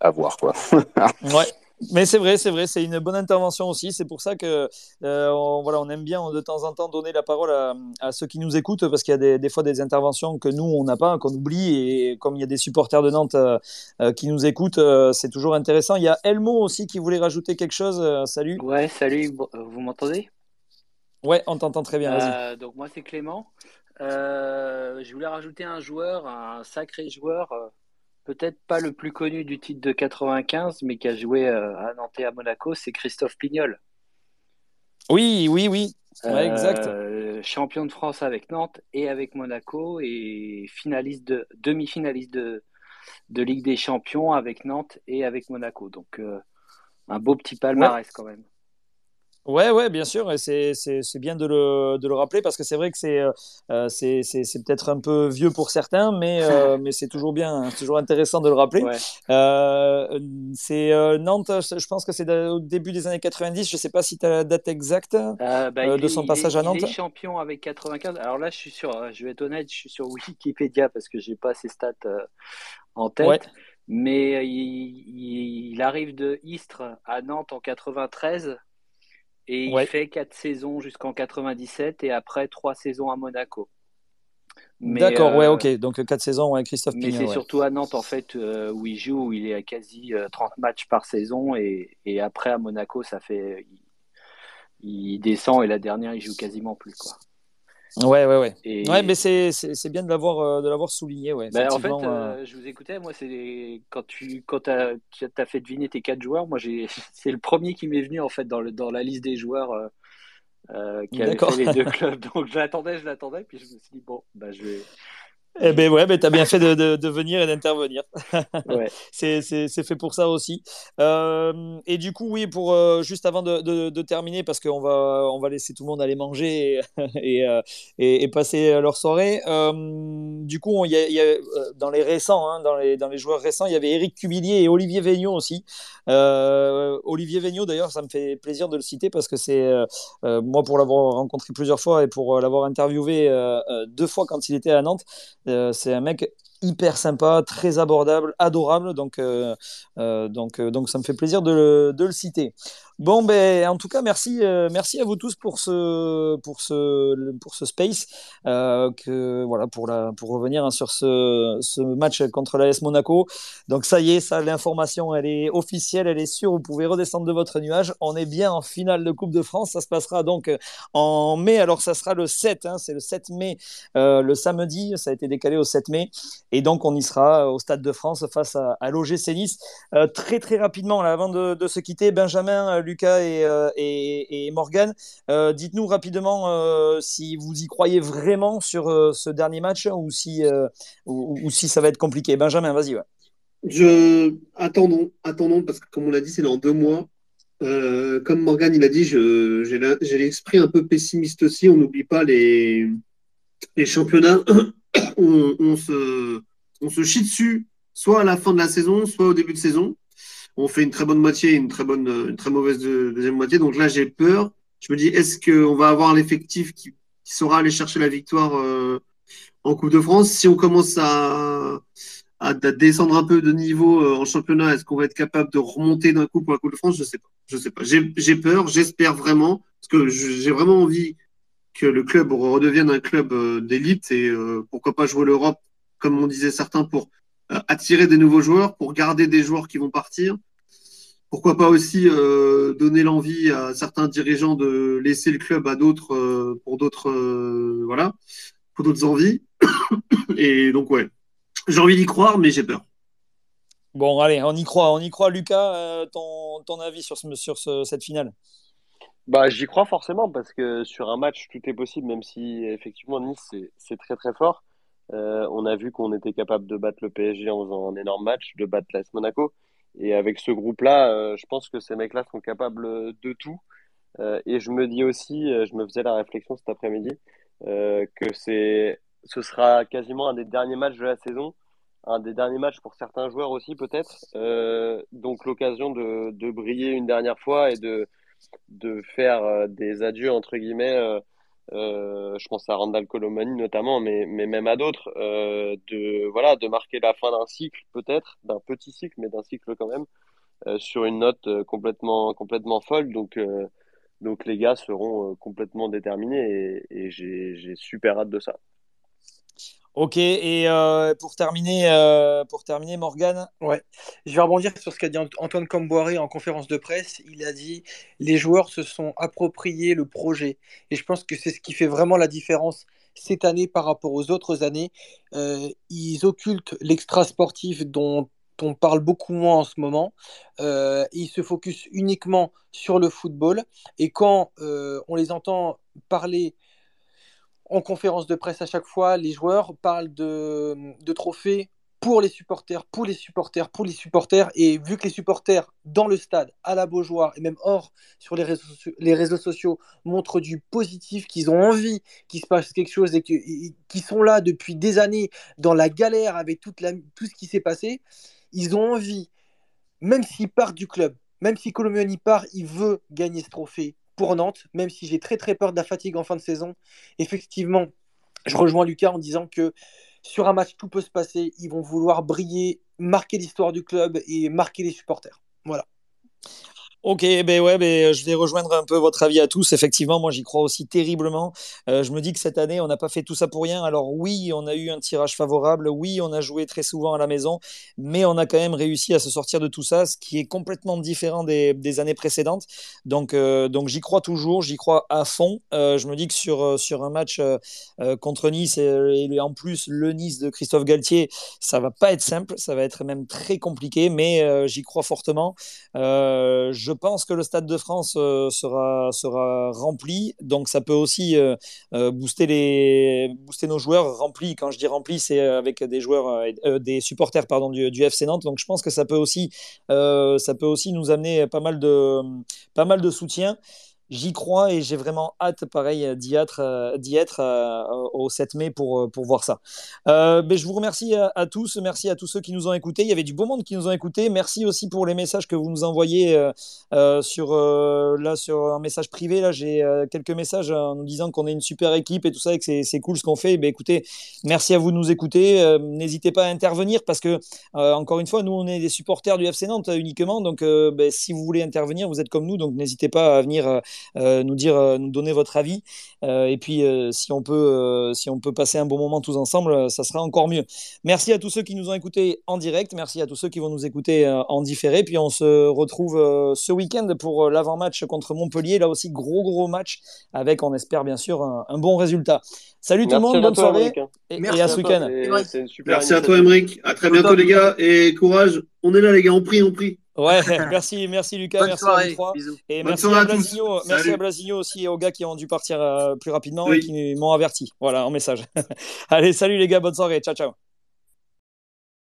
à voir quoi. [LAUGHS] Ouais. Mais c'est vrai, c'est vrai, c'est une bonne intervention aussi. C'est pour ça que euh, on, voilà, on aime bien de temps en temps donner la parole à, à ceux qui nous écoutent parce qu'il y a des, des fois des interventions que nous on n'a pas, qu'on oublie. Et comme il y a des supporters de Nantes euh, euh, qui nous écoutent, euh, c'est toujours intéressant. Il y a Elmo aussi qui voulait rajouter quelque chose. Euh, salut. Ouais, salut, vous m'entendez? Ouais, on t'entend très bien. Euh, donc moi c'est Clément. Euh, je voulais rajouter un joueur, un sacré joueur, euh, peut-être pas le plus connu du titre de 95, mais qui a joué euh, à Nantes et à Monaco, c'est Christophe Pignol. Oui, oui, oui. Ouais, exact. Euh, champion de France avec Nantes et avec Monaco et finaliste de demi-finaliste de, de Ligue des Champions avec Nantes et avec Monaco. Donc euh, un beau petit palmarès quand même. Ouais, ouais, bien sûr, et c'est c'est c'est bien de le de le rappeler parce que c'est vrai que c'est euh, euh, c'est peut-être un peu vieux pour certains, mais euh, [LAUGHS] mais c'est toujours bien, c'est toujours intéressant de le rappeler. Ouais. Euh, c'est Nantes, je je pense que c'est au début des années 90. Je sais pas si tu as la date exacte bah, de est- son passage est- à Nantes. Il est champion avec 95. Alors là, je suis sur, euh, je vais être honnête, je suis sur Wikipédia parce que j'ai pas ses stats en tête. Ouais. Mais il, il arrive de Istres à Nantes en 93 et il fait quatre saisons jusqu'en 97 et après trois saisons à Monaco. Mais, D'accord, ouais, euh, ok. Donc quatre saisons, ouais, Christophe mais Pignol. c'est ouais. surtout à Nantes en fait euh, où il joue, où il est à quasi euh, 30 matchs par saison et, et après à Monaco, ça fait il, il descend et la dernière il joue quasiment plus quoi. Ouais, ouais, ouais. Et Ouais, mais c'est bien de l'avoir euh, de l'avoir souligné, ouais. ben, en fait, euh, euh, je vous écoutais, moi c'est quand tu quand as, as fait deviner tes quatre joueurs, moi [LAUGHS] c'est le premier qui m'est venu en fait dans le dans la liste des joueurs euh, euh, qui avaient D'accord. fait les deux [LAUGHS] clubs. Donc je l'attendais, je l'attendais, puis je me suis dit bon, bah je vais Eh ben ouais, ben t'as bien fait de, de, de venir et d'intervenir. [LAUGHS] ouais. c'est, fait pour ça aussi. Euh, et du coup, oui, pour euh, juste avant de, de, terminer, parce qu'on va, on va laisser tout le monde aller manger et, [LAUGHS] et, euh, et- et passer leur soirée. Du coup, il y a, il y a, dans les récents, hein, dans, les, dans les joueurs récents, il y avait Eric Cubillier et Olivier Végnon aussi. Olivier Végnon, d'ailleurs, ça me fait plaisir de le citer parce que c'est moi pour l'avoir rencontré plusieurs fois et pour l'avoir interviewé deux fois quand il était à Nantes. Euh, c'est un mec hyper sympa, très abordable, adorable. Donc, euh, euh, donc, euh, donc ça me fait plaisir de le, de le citer. Bon, ben, en tout cas, merci, merci à vous tous pour ce, pour ce, pour ce space. Que, voilà, pour, la, pour revenir hein, sur ce, ce match contre l'AS Monaco. Donc, ça y est, ça, l'information, elle est officielle, elle est sûre. Vous pouvez redescendre de votre nuage. On est bien en finale de Coupe de France. Ça se passera donc en mai. Alors, ça sera le 7, hein, c'est le 7 mai, le samedi. Ça a été décalé au 7 mai. Et donc, on y sera au Stade de France face à, à l'OGC Nice. Euh, très, très rapidement, avant de, se quitter, Benjamin, euh, Lucas et, euh, Morgan, euh, dites-nous rapidement euh, si vous y croyez vraiment sur euh, ce dernier match ou si, euh, ou, si ça va être compliqué. Benjamin, vas-y. Attendons, attendons parce que comme on l'a dit, c'est dans deux mois. Euh, comme Morgan il a dit, j'ai l'esprit un peu pessimiste aussi. On n'oublie pas les les championnats. On, se on se chie dessus, soit à la fin de la saison, soit au début de saison. on fait une très bonne moitié et une très bonne, une très mauvaise de- deuxième moitié. Donc là, j'ai peur. Je me dis, est-ce qu'on va avoir l'effectif qui, saura aller chercher la victoire euh, en Coupe de France? Si on commence à, à, descendre un peu de niveau euh, en championnat, est-ce qu'on va être capable de remonter d'un coup pour la Coupe de France? Je sais pas. Je sais pas. J'ai peur, j'espère vraiment, parce que j'ai vraiment envie que le club redevienne un club euh, d'élite et euh, pourquoi pas jouer l'Europe, comme on disait certains, pour euh, attirer des nouveaux joueurs, pour garder des joueurs qui vont partir. Pourquoi pas aussi donner l'envie à certains dirigeants de laisser le club à d'autres pour d'autres voilà pour d'autres envies. [COUGHS] Et donc ouais, j'ai envie d'y croire, mais j'ai peur. Bon, allez, on y croit, on y croit. Lucas, ton, avis sur ce- cette finale? Bah, j'y crois forcément parce que sur un match, tout est possible, même si effectivement Nice, c'est très très fort. Euh, on a vu qu'on était capable de battre le PSG en faisant un énorme match, de battre l'AS Monaco. Et avec ce groupe-là, euh, je pense que ces mecs-là sont capables de tout. Euh, et je me dis aussi, euh, je me faisais la réflexion cet après-midi, euh, que c'est, ce sera quasiment un des derniers matchs de la saison, un des derniers matchs pour certains joueurs aussi peut-être. Donc l'occasion de, de briller une dernière fois et de de faire euh, des adieux entre guillemets. euh, euh, je pense à Randall Colomani notamment, mais, même à d'autres, de voilà, de marquer la fin d'un cycle peut-être, d'un petit cycle, mais d'un cycle quand même, sur une note complètement complètement folle. Donc donc les gars seront complètement déterminés et, et j'ai super hâte de ça. Ok, et euh, pour terminer, euh, pour terminer, Morgane, Ouais, je vais rebondir sur ce qu'a dit Ant- Antoine Camboiré en conférence de presse. Il a dit les joueurs se sont appropriés le projet. Et je pense que c'est ce qui fait vraiment la différence cette année par rapport aux autres années. Euh, ils occultent l'extra sportif dont on parle beaucoup moins en ce moment. Euh, ils se focus uniquement sur le football. Et quand on les entend parler en conférence de presse à chaque fois, les joueurs parlent de, trophées pour les supporters, pour les supporters, pour les supporters. Et vu que les supporters dans le stade, à la Beaujoire et même hors sur les réseaux, sociaux montrent du positif, qu'ils ont envie qu'il se passe quelque chose et que- et- qui sont là depuis des années dans la galère avec tout ce qui s'est passé, ils ont envie, même s'ils partent du club, même si Colomioni part, il veut gagner ce trophée pour Nantes, même si j'ai très très peur de la fatigue en fin de saison. Effectivement, je rejoins Lucas en disant que sur un match, tout peut se passer. Ils vont vouloir briller, marquer l'histoire du club et marquer les supporters. Voilà. Ok, ben ouais, ben je vais rejoindre un peu votre avis à tous. Effectivement, moi j'y crois aussi terriblement. Euh, je me dis que cette année, on n'a pas fait tout ça pour rien. Alors oui, on a eu un tirage favorable, oui, on a joué très souvent à la maison, mais on a quand même réussi à se sortir de tout ça, ce qui est complètement différent des, années précédentes. Donc, euh, donc j'y crois toujours, j'y crois à fond. Euh, je me dis que sur, euh, sur un match euh, euh, contre Nice et, en plus le Nice de Christophe Galtier, ça va pas être simple, ça va être même très compliqué, mais euh, j'y crois fortement. Euh, je pense que le Stade de France euh, sera, sera rempli, donc ça peut aussi euh, euh, booster, les, booster nos joueurs. Remplis, quand je dis rempli, c'est avec des joueurs, des supporters pardon, du, FC Nantes. Donc je pense que ça peut aussi, ça peut aussi nous amener pas mal de, pas mal de soutien. J'y crois et j'ai vraiment hâte, pareil, d'y être, euh, d'y être euh, au 7 mai pour, euh, pour voir ça. Euh, ben, je vous remercie à, tous, merci à tous ceux qui nous ont écoutés. Il y avait du beau monde qui nous ont écoutés. Merci aussi pour les messages que vous nous envoyez euh, euh, sur, euh, là, sur un message privé. Là, j'ai euh, quelques messages en nous disant qu'on est une super équipe et tout ça et que c'est, c'est cool ce qu'on fait. Ben, écoutez, merci à vous de nous écouter. Euh, n'hésitez pas à intervenir parce que, euh, encore une fois, nous, on est des supporters du FC Nantes uniquement. Donc, euh, ben, si vous voulez intervenir, vous êtes comme nous. Donc, n'hésitez pas à venir euh, euh, nous dire, euh, nous donner votre avis. Euh, et puis, euh, si, on peut, euh, si on peut passer un bon moment tous ensemble, euh, ça sera encore mieux. Merci à tous ceux qui nous ont écoutés en direct. Merci à tous ceux qui vont nous écouter euh, en différé. Puis, on se retrouve euh, ce week-end pour euh, l'avant-match contre Montpellier. Là aussi, gros, gros match avec, on espère bien sûr, un, un bon résultat. Salut tout le monde, bonne toi, soirée hein. et, et Merci à à ce week-end. Merci à toi. Emric. À très bientôt, les gars. Et courage. On est là, les gars. On prie, on prie. Ouais, [LAUGHS] merci, merci Lucas, Bonne merci à vous trois. Bisous. Et Bonne merci à. Blasigno, merci Salut. à Blasigno aussi et aux gars qui ont dû partir euh, plus rapidement et qui m'ont averti. Voilà, en message. [LAUGHS] Allez, salut les gars, bonne soirée. Ciao, ciao.